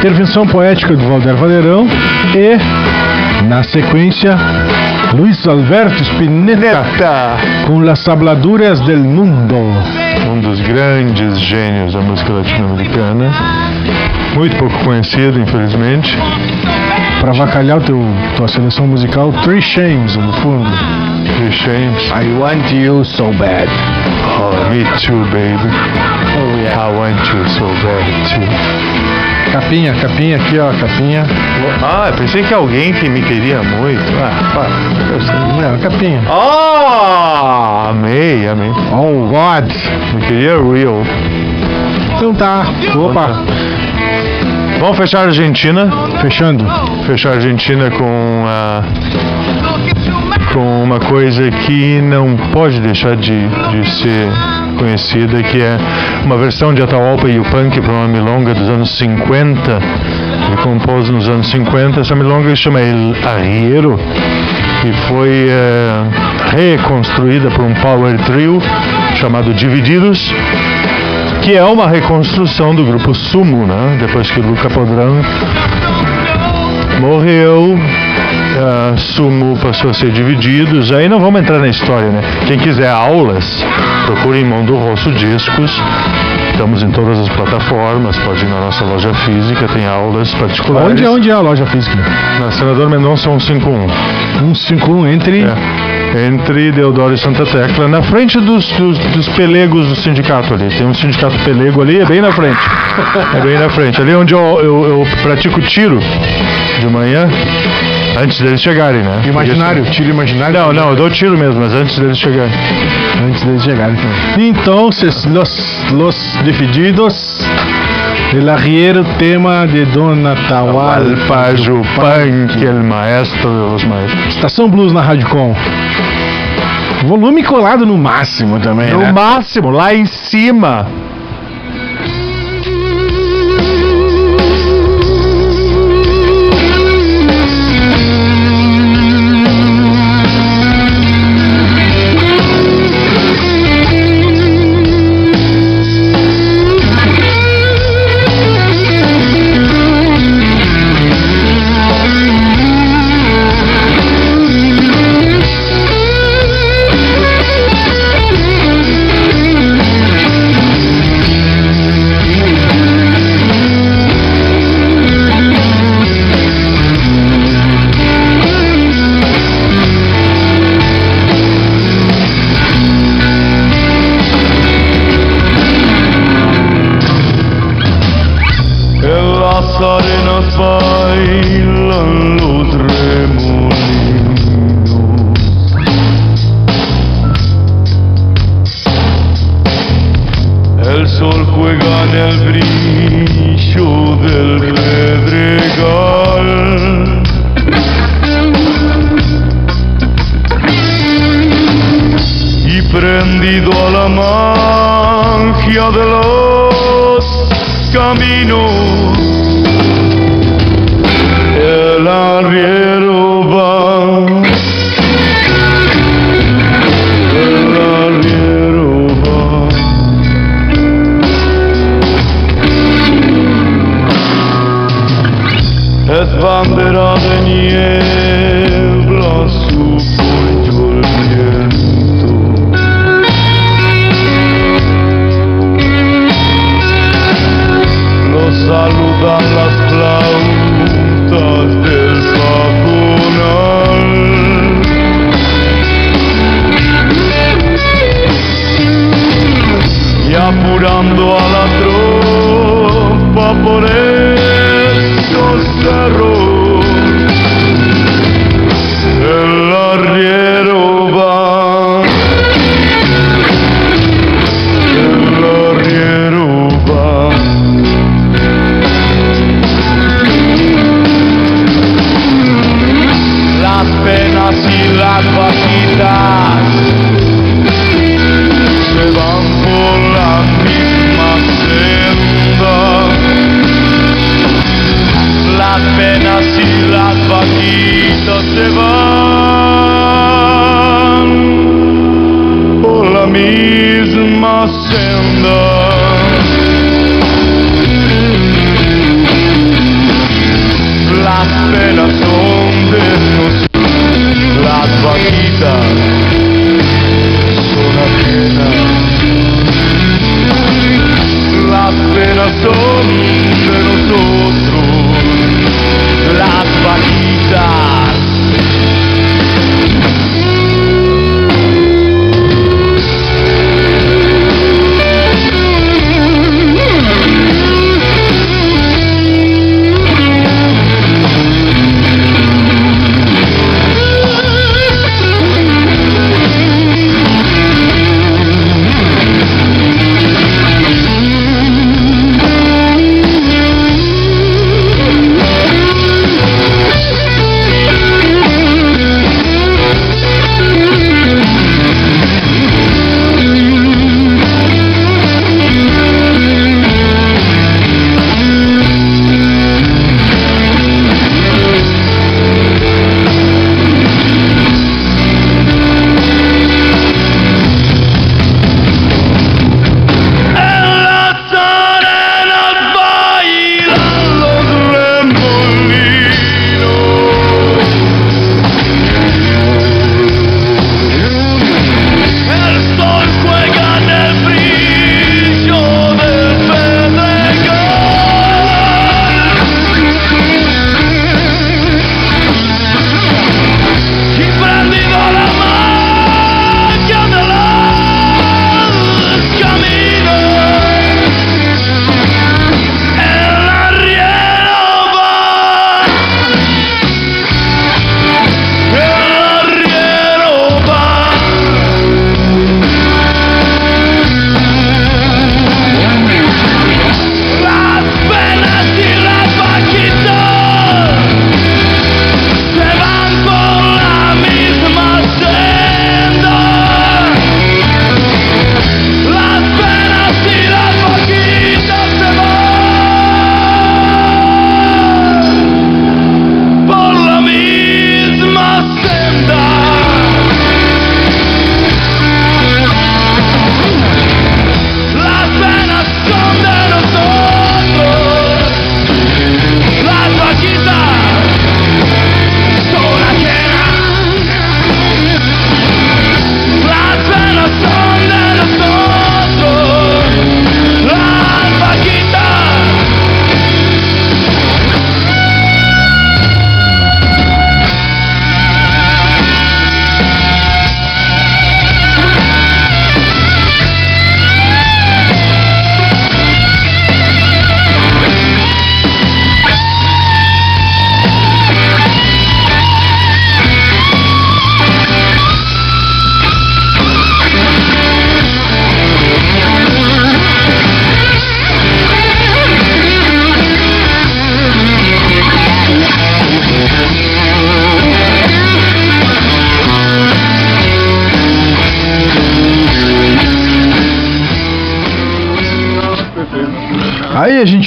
intervenção poética do Valder Valerão e, na sequência, Luiz Alberto Spinetta com Las Habladuras del Mundo. Um dos grandes gênios da música latino-americana. Muito pouco conhecido, infelizmente. Para avacalhar o teu, tua seleção musical, Three Shames no fundo. Three Shames. I want you so bad. Oh, me too, baby. Oh, yeah. I want you so bad, too. Capinha, capinha aqui, ó, capinha. Ah, eu pensei que alguém que me queria muito. Ah, para. Não, capinha. Ah, amei, amei. Oh, God. Me queria real. Então tá. Opa. Vamos fechar a Argentina. Fechando. Fechar a Argentina com. Com uma coisa que não pode deixar de, de ser conhecida, que é uma versão de Atahualpa e o Punk para uma milonga dos anos 50. Ele compôs nos anos 50. Essa milonga se chama El Arriero e foi é, reconstruída por um power trio chamado Divididos que é uma reconstrução do grupo Sumo, né? Depois que o Luca Podrão morreu, uh, Sumo passou a ser divididos. Aí não vamos entrar na história, né? Quem quiser aulas, procure em Mão do Rosso Discos. Estamos em todas as plataformas, pode ir na nossa loja física, tem aulas particulares. Onde, onde é a loja física? Na Senador Mendonça 151. 151 entre. É entre Deodoro e Santa Tecla, na frente dos, dos, dos, pelegos do sindicato ali. Tem um sindicato pelego ali, é bem na frente. É bem na frente. Ali onde eu, eu, eu pratico tiro de manhã. Antes deles chegarem, né? Imaginário, tiro imaginário? Não, não, eu dou tiro mesmo, mas antes deles chegarem. Antes deles chegarem, então. Então, los, los divididos. El arriero tema de Don Atahualpa Yupanqui, el maestro de los maestros. Estação Blues na Rádio Com. Volume colado no máximo também, No né? máximo, lá em cima.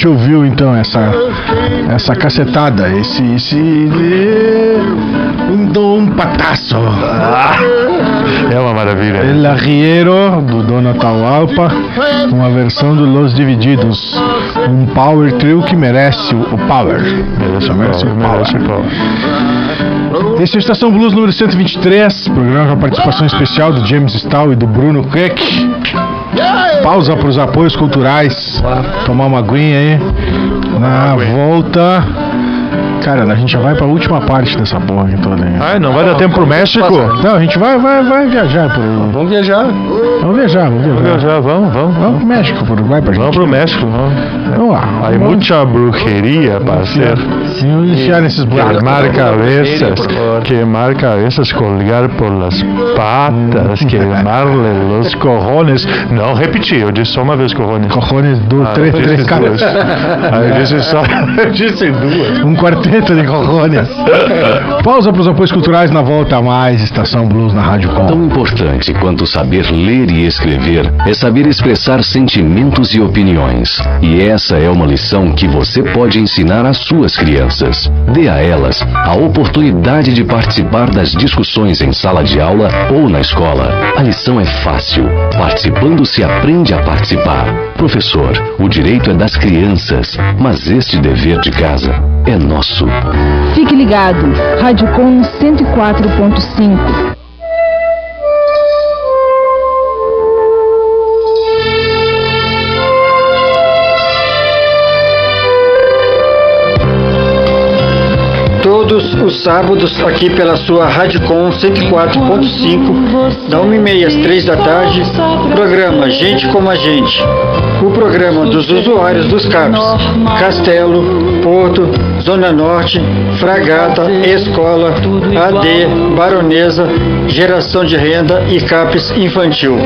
Gente ouviu então essa essa cacetada, esse esse um dom pataço. É uma maravilha. El Arriero do Dona Taualpa, uma versão do Los Divididos, um power trio que merece o, power. Merece o Merece power, merece o power. Esse é o Estação Blues número 123, programa com a participação especial do James Stahl e do Bruno Keck. Pausa para os apoios culturais. Tomar uma aguinha aí. Na volta. Cara, a gente já vai para a última parte dessa porra aqui toda aí. Ah, não vai dar tempo pro México? Não, a gente vai, vai, vai viajar por aí. Vamos viajar. Vamos viajar, vamos viajar. Vamos viajar, vamos, vamos. Vamos pro México, pro Uruguai pra gente. Vamos pro México, vamos. Vamos lá. Hay mucha brujería, parceiro. Sim, vamos enfiar nesses buracos. Queimar cabezas, queimar cabezas, colgar por las patas, queimarle los cojones. Não repetir, eu disse só uma vez cojones. Cojones, duas, Ah, três, eu três disse caras. duas. Ah, eu disse só, eu disse duas. Um quarteto de cojones. Pausa para os apoios culturais na volta a mais Estação Blues na Rádio Com. Tão importante quanto saber ler e escrever é saber expressar sentimentos e opiniões. E essa é uma lição que você pode ensinar às suas crianças. Dê a elas a oportunidade de participar das discussões em sala de aula ou na escola. A lição é fácil. Participando se aprende a participar. Professor, o direito é das crianças, mas este dever de casa é nosso. Fique ligado, Rádio Com 104.5. Sábados, aqui pela sua Radicom 104.5, da 1h30 às 3 da tarde, programa Gente Como a Gente. O programa dos usuários dos CAPs, Castelo, Porto, Zona Norte, Fragata, Escola, AD, Baronesa, Geração de Renda e CAPs Infantil.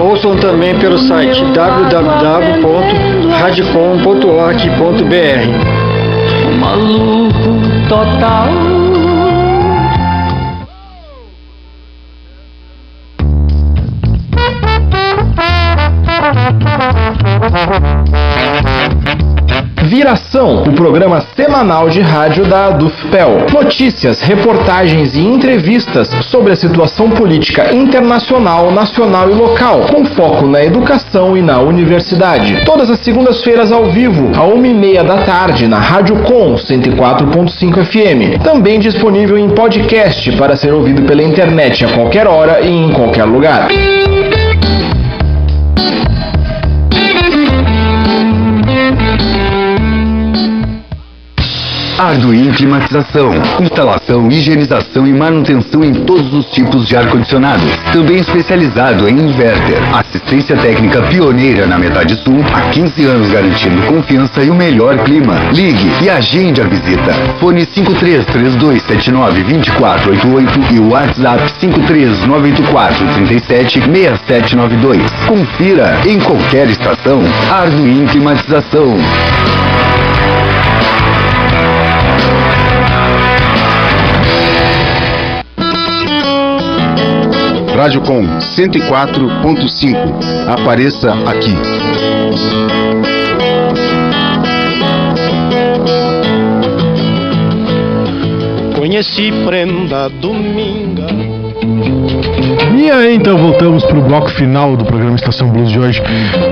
Ouçam também pelo site www.radicom.org.br. maluco តតោ O programa semanal de rádio da ADUFPEL. Notícias, reportagens e entrevistas sobre a situação política internacional, nacional e local, com foco na educação e na universidade. Todas as segundas-feiras ao vivo, à uma e meia da tarde, na Rádio Com 104.5 FM. Também disponível em podcast para ser ouvido pela internet a qualquer hora e em qualquer lugar. Arduin Climatização, instalação, higienização e manutenção em todos os tipos de ar-condicionado. Também especializado em inverter. Assistência técnica pioneira na metade sul, há 15 anos garantindo confiança e o melhor clima. Ligue e agende a visita. Fone 5332792488 e o WhatsApp 53984376792. Confira em qualquer estação. Arduin Climatização. Rádio Com 104.5. Apareça aqui. Conheci prenda dominga. E aí, então voltamos para o bloco final do programa Estação Blues de hoje.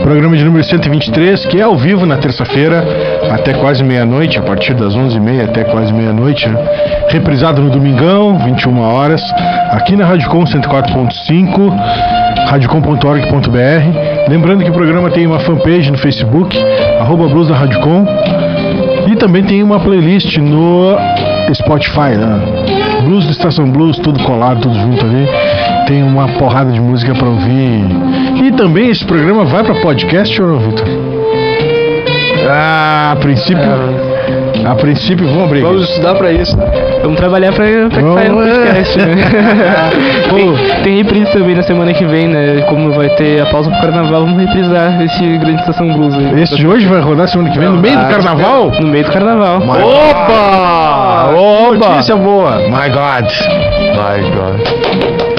Programa de número 123, que é ao vivo na terça-feira, até quase meia-noite, a partir das 11h30 até quase meia-noite. Né? Reprisado no domingão, 21 horas, aqui na Rádio Com 104.5, radiocom.org.br. Lembrando que o programa tem uma fanpage no Facebook, arroba Blues da. E também tem uma playlist no Spotify, né? Blues da Estação Blues, tudo colado, tudo junto ali. Tem uma porrada de música para ouvir. E também esse programa vai para podcast, ou não, Vitor? Ah, a princípio. A princípio, vamos abrir. Vamos estudar pra isso. Vamos trabalhar pra, pra que saia no podcast, né? tem, tem reprise também na semana que vem, né? Como vai ter a pausa pro carnaval, vamos reprisar esse Grande Estação Blues aí. Esse de hoje vai rodar semana que vem, no meio do Ah, carnaval? No meio do carnaval. Opa! Opa! Notícia boa! My God! My God.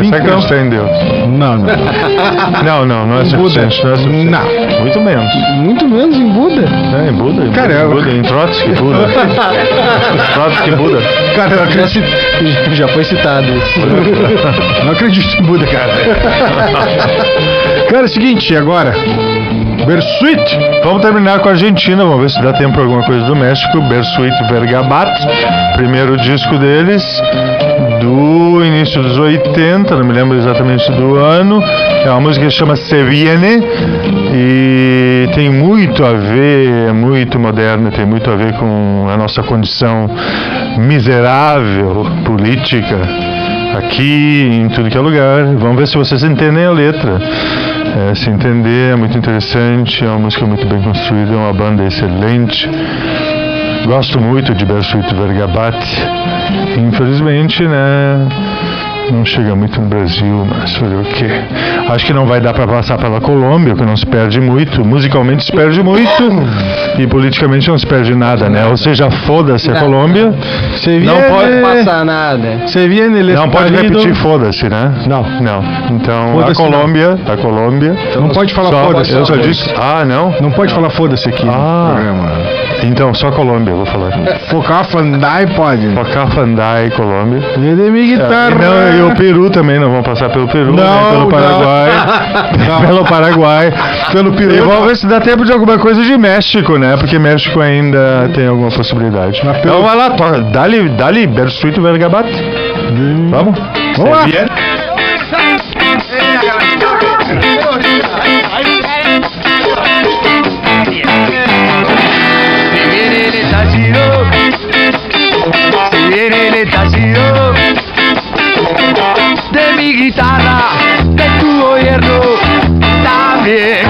A Então- acreditar em Deus. Não, não. Não, não, não é Buda. suficiente. Não é suficiente. Não. Muito menos. Muito menos em Buda. É, em Buda. em Cara, Buda, eu- em Buda, em Trotsky, Buda. Trotsky, Buda. Cara, eu acredito. Já foi citado isso. Não acredito em Buda, cara. Cara, é o seguinte, agora. Bersuit. Vamos terminar com a Argentina, vamos ver se dá tempo para alguma coisa do México. Bersuit Vergabat, primeiro disco deles, do início dos 80, não me lembro exatamente do ano. É uma música que chama Se Viene e tem muito a ver, é muito moderna, tem muito a ver com a nossa condição miserável política aqui em tudo que é lugar. Vamos ver se vocês entendem a letra. É, se entender é muito interessante, é uma música muito bem construída, é uma banda excelente. Gosto muito de Bersuit Vergabat. Infelizmente, né? Não chega muito no Brasil, mas fazer o quê? Acho que não vai dar para passar pela Colômbia, que não se perde muito. Musicalmente se perde muito e politicamente não se perde nada, né? Ou seja, foda-se a Não. Colômbia. Não Não pode passar nada. Você viene não pode repetir foda-se, né? Não. Não. Então, a não. Colômbia, a Colômbia. Não pode falar Só- foda-se. Eu só disse. Ah, não? Não pode falar foda-se aqui Ah. no programa. Então, só Colômbia, eu vou falar. Focar Fandai pode. Focar Fandai, Colômbia. Ele é minha guitarra. É, e não, o Peru também, não vamos passar pelo Peru, Não, nem pelo. Paraguai. Não. pelo Paraguai. Pelo Peru. E vamos ver se dá tempo de alguma coisa de México, né? Porque México ainda tem alguma possibilidade. Então vai lá, toca. Dali, dali, Bersuito Vergabat. Vamos? Vamos lá. Se viene el guitarra, de tu gobierno también.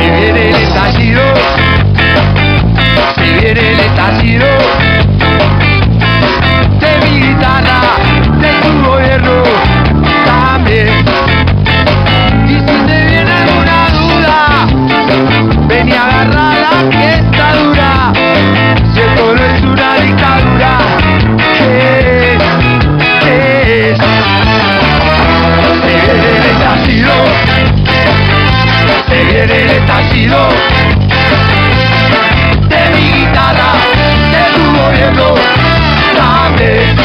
Si viene el estallido, si viene el estallido Se viene el estallido De mi guitarra De tu gobierno También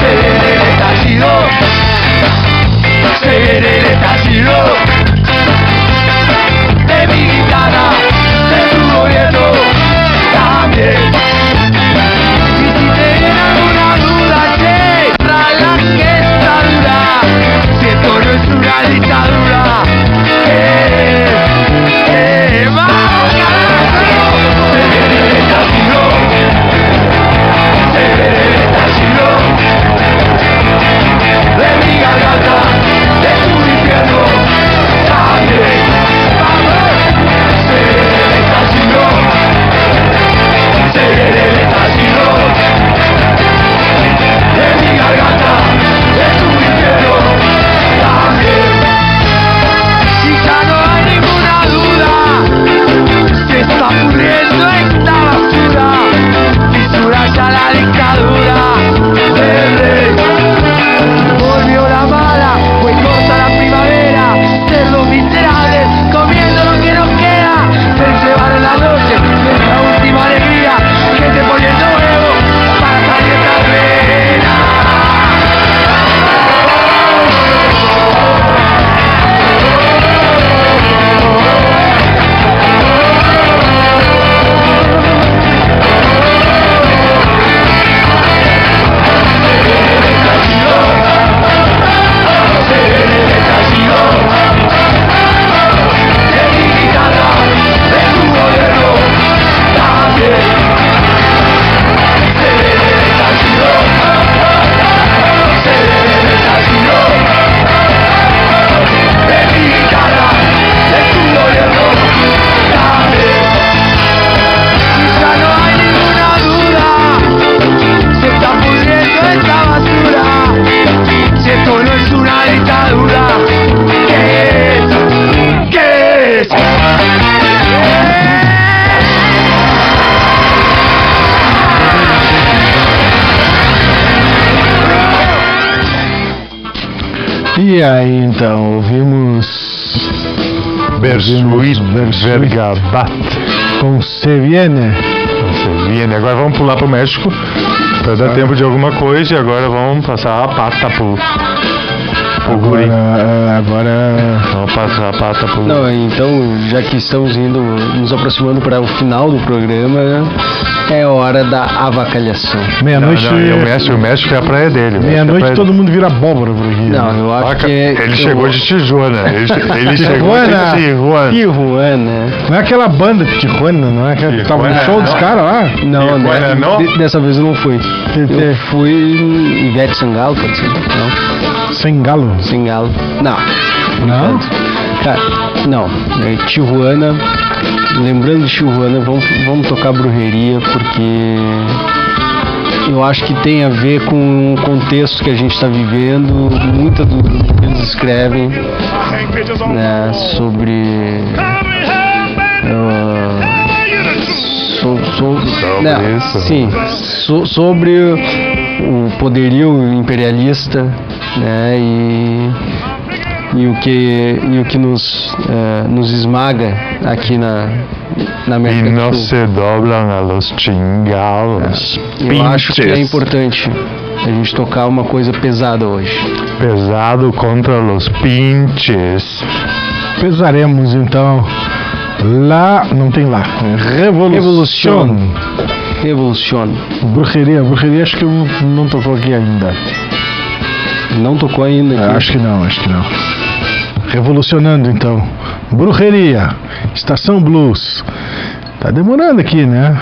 Se viene el estallido Se viene el estallido de mi guitarra, de tu gobierno también. Y E aí então, ouvimos. Bersuit Vergabat. Com Se Viene. Se viene. Agora vamos pular pro México para dar tempo de alguma coisa e agora vamos passar a pata pro. Agora, agora. Vamos passar a pata pro Não, então, já que estamos indo, nos aproximando para o final do programa, é hora da avacalhação. Meia-noite. Não, não, o México, o México é a praia dele. é Meia-noite praia todo mundo vira abóbora por aqui. Não, eu acho Vaca- que é- Ele chegou de Tijuana. Ele, ele chegou Tijuana. de Tijuana. Tijuana. Não é aquela banda de Tijuana, não é aquela que tava no Tijuana, show dos não. caras lá? Não, né? Tijuana, não? de- dessa vez eu não fui. Eu fui em Ivete Sangalo, pode ser? Não. Sem galo? Sem galo. Não. Não? Cara, não. É Tijuana. Lembrando de Tijuana, vamos, vamos tocar brujeria porque eu acho que tem a ver com o contexto que a gente está vivendo. Muita do que eles escrevem né, sobre. ah, so- so- né. Sim, so- sobre o poderio imperialista né, e, e o que, e o que nos, eh, nos esmaga aqui na, na E América não do Sul. se doblam a los chingalos. Eu acho que é importante a gente tocar uma coisa pesada hoje. Pesado contra os pinches. Pesaremos então lá, não tem lá, Revolução. Revolution. Bruxeria, bruxeria acho que eu não tocou aqui ainda. Não tocou ainda aqui? É, acho que não, acho que não. Revolucionando então. Bruxeria, Estação Blues. Tá demorando aqui, né?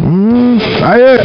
Hum, aê!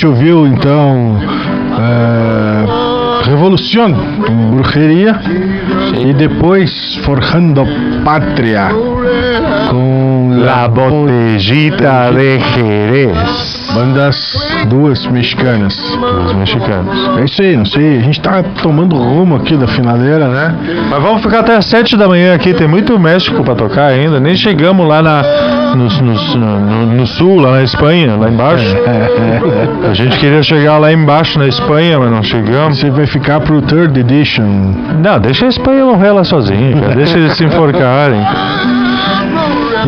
Gente ouviu então é, Revolución com Brujeria e depois Forjando Pátria com La Botellita de Jerez. Bandas duas mexicanas. Duas mexicanas. É isso aí, não sei, a gente tá tomando rumo aqui da finaleira, né? Mas vamos ficar até as 7 da manhã aqui, tem muito México pra tocar ainda. Nem chegamos lá na, no, no- no- no sul, lá na Espanha, lá embaixo. A gente queria chegar lá embaixo na Espanha, mas não chegamos. Você vai ficar pro third edition. Não, deixa a Espanha morrer lá sozinha, cara. Deixa eles se enforcarem.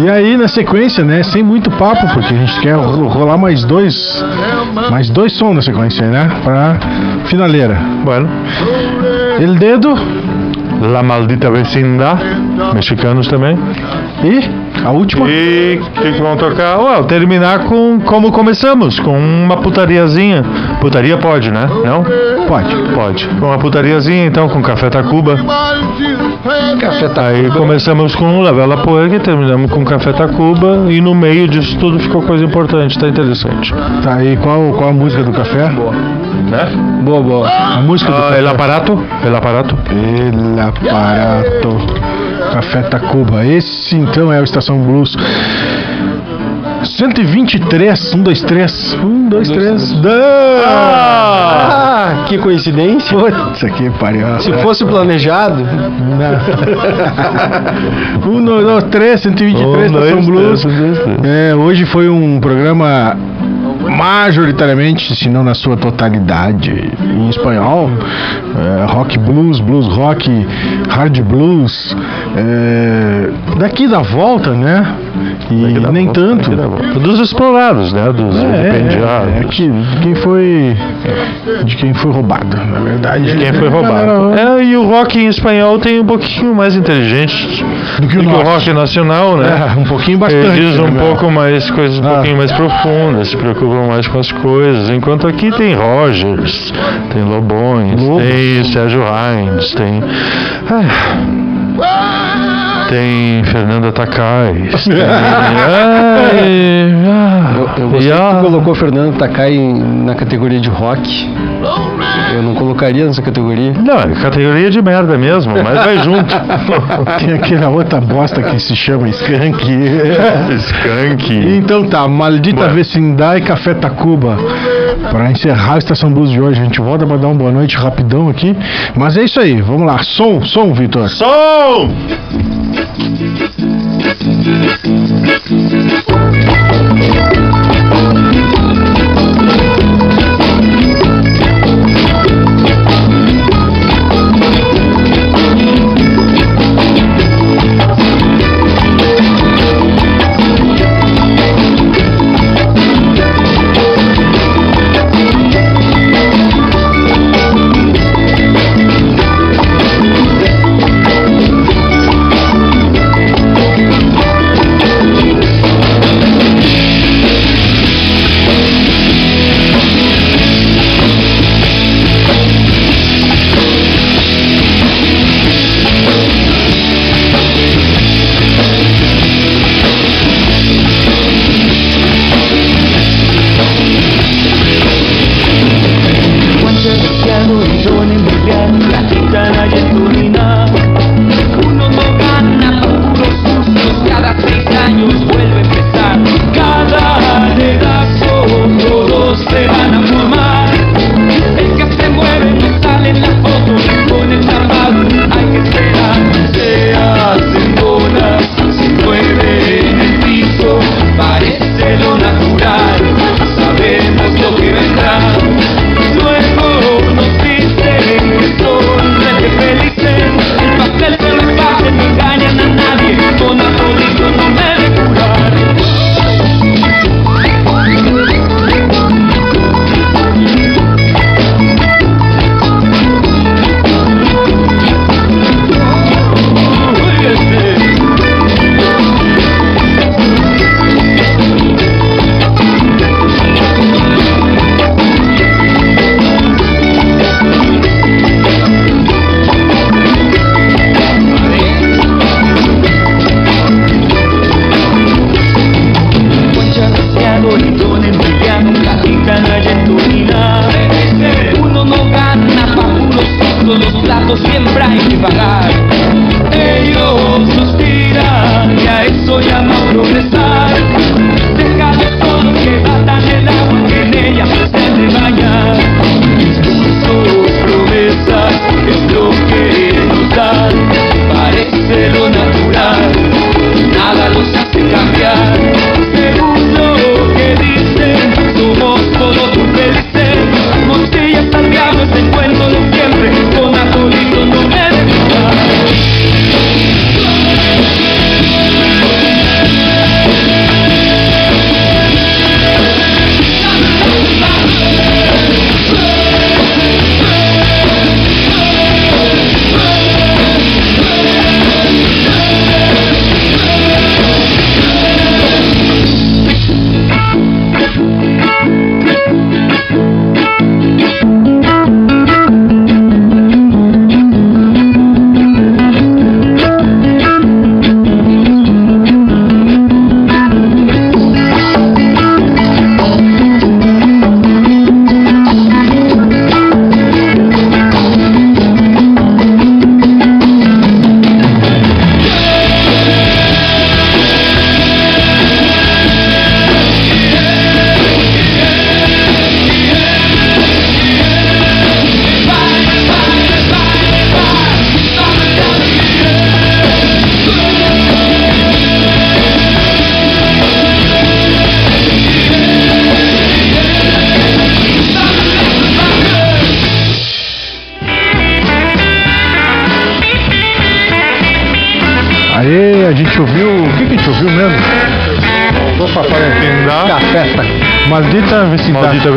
E aí na sequência, né, sem muito papo, porque a gente quer ro- rolar mais dois, mais dois sons na sequência, né, pra finaleira. Bueno. El Dedo. La Maldita Vecindad, mexicanos também. E a última? E o que, que vão tocar? Ué, terminar com como começamos, com uma putariazinha. Putaria pode, né? Não? Pode. Pode. Com uma putariazinha, então, com Café Tacuba. Café Aí começamos com La Vela e terminamos com Café Tacuba. E no meio disso tudo ficou coisa importante, tá interessante. Tá aí, qual, qual a música do café? Né? Boa, boa. A música do Ah, café. El Aparato? El Aparato. El Aparato. Café Tacuba. Esse então é o Estação Blues. 123, 1, 2, 3. 1, 2, 3. Ah, que coincidência. Putz, que pariu. Se fosse planejado. Um, dois, dois, três, 123, Um, Estação dois, Blues. É, hoje foi um programa majoritariamente, se não na sua totalidade, em espanhol. É, rock blues, blues rock, hard blues. É, daqui da volta, né? E nem tanto. Dos explorados, né? Dos É, vilipendiados. é, é que quem foi. De quem foi roubado, na verdade. De quem foi roubado. É, e o rock em espanhol tem um pouquinho mais inteligente do que, o, nosso. rock nacional, né? É, um pouquinho bastante, Ele diz um né, pouco mais, coisas um Ah. pouquinho mais profundas, se preocupam mais com as coisas. Enquanto aqui tem Rogers, tem Lobões, tem Sérgio Hines, tem. ah, tem Fernanda Takais. Tem, ai, ah, Eu, eu gostei que a- tu colocou Fernando Takai na categoria de rock. Eu não colocaria nessa categoria. Não, é categoria de merda mesmo, mas vai junto. Tem aquela outra bosta que se chama Skank. Skank. Então tá, Maldita Vecindade e Café Tacuba. Pra encerrar a Estação Blues de hoje, a gente volta pra dar uma boa noite rapidão aqui. Mas é isso aí, vamos lá. Som, som, Vitor. Som!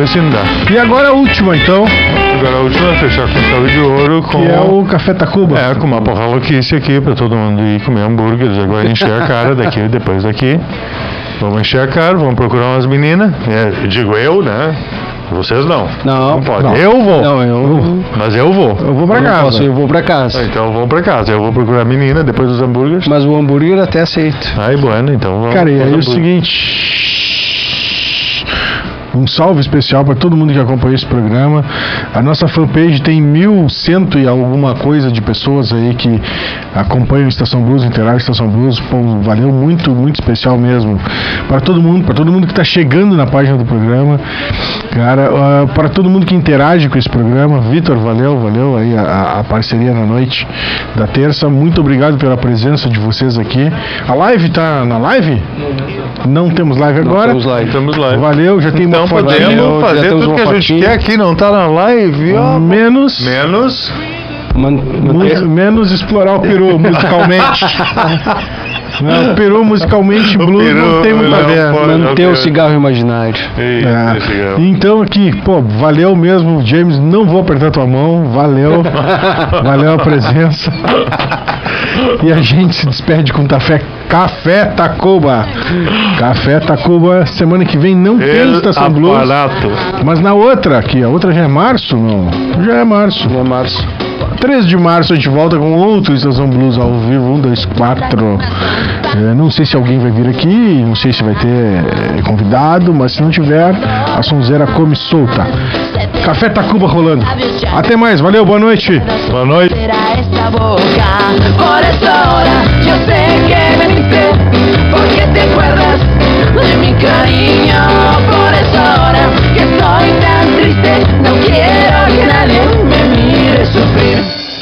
Maldita vecindade. E agora a última, então, Agora a última é fechar com chave de ouro com. que é o Café Tacuba. É, com uma porra louquice aqui pra todo mundo ir comer hambúrgueres. Agora encher a cara daqui e depois daqui. Vamos encher a cara, vamos procurar umas meninas. É, eu digo eu, né? Vocês não. Não, Não pode. Não. Eu vou. Não, eu. Mas eu vou. Eu vou pra eu não casa. posso, eu vou pra casa. Então vamos pra casa. Eu vou procurar a menina depois dos hambúrgueres. Mas o hambúrguer até aceito. Aí, bueno, então vamos. Cara, e aí é o seguinte. Um salve especial para todo mundo que acompanhou esse programa. A nossa fanpage tem mil cento e alguma coisa de pessoas aí que acompanham Estação Blues, interagem Estação Blues. Pô, valeu muito, muito especial mesmo. Para todo mundo, para todo mundo que está chegando na página do programa. Cara, ah, para todo mundo que interage com esse programa. Vitor, valeu, valeu aí a, a parceria na noite da terça. Muito obrigado pela presença de vocês aqui. A live tá na live? Não temos live agora. temos live. Temos live. Valeu, já tem Então uma fotinha. podemos fazer tudo que a gente quer aqui, não tá na live, ó. Menos, Menos. Man, menos explorar o peru musicalmente. Não, o peru musicalmente blues peru, não tem muito a não ver. manter o cigarro imaginário. Ei, É. esse cara. Então aqui, pô, valeu mesmo, James. Não vou apertar tua mão, valeu, valeu a presença. E a gente se despede com café, café Tacuba. Café Tacuba. Semana que vem não tem El estação blues, aparato. mas na outra aqui, a outra já é março, não? Já é março. É março. 13 de março a gente volta com outro Estação Blues ao vivo, 1, 2, 4. não sei se alguém vai vir aqui, não sei se vai ter eh, convidado, mas se não tiver, a sonzeira come solta. Café Tacuba rolando. Até mais, valeu, boa noite. Boa noite. que estoy tan triste, no quiero que nadie sofrer.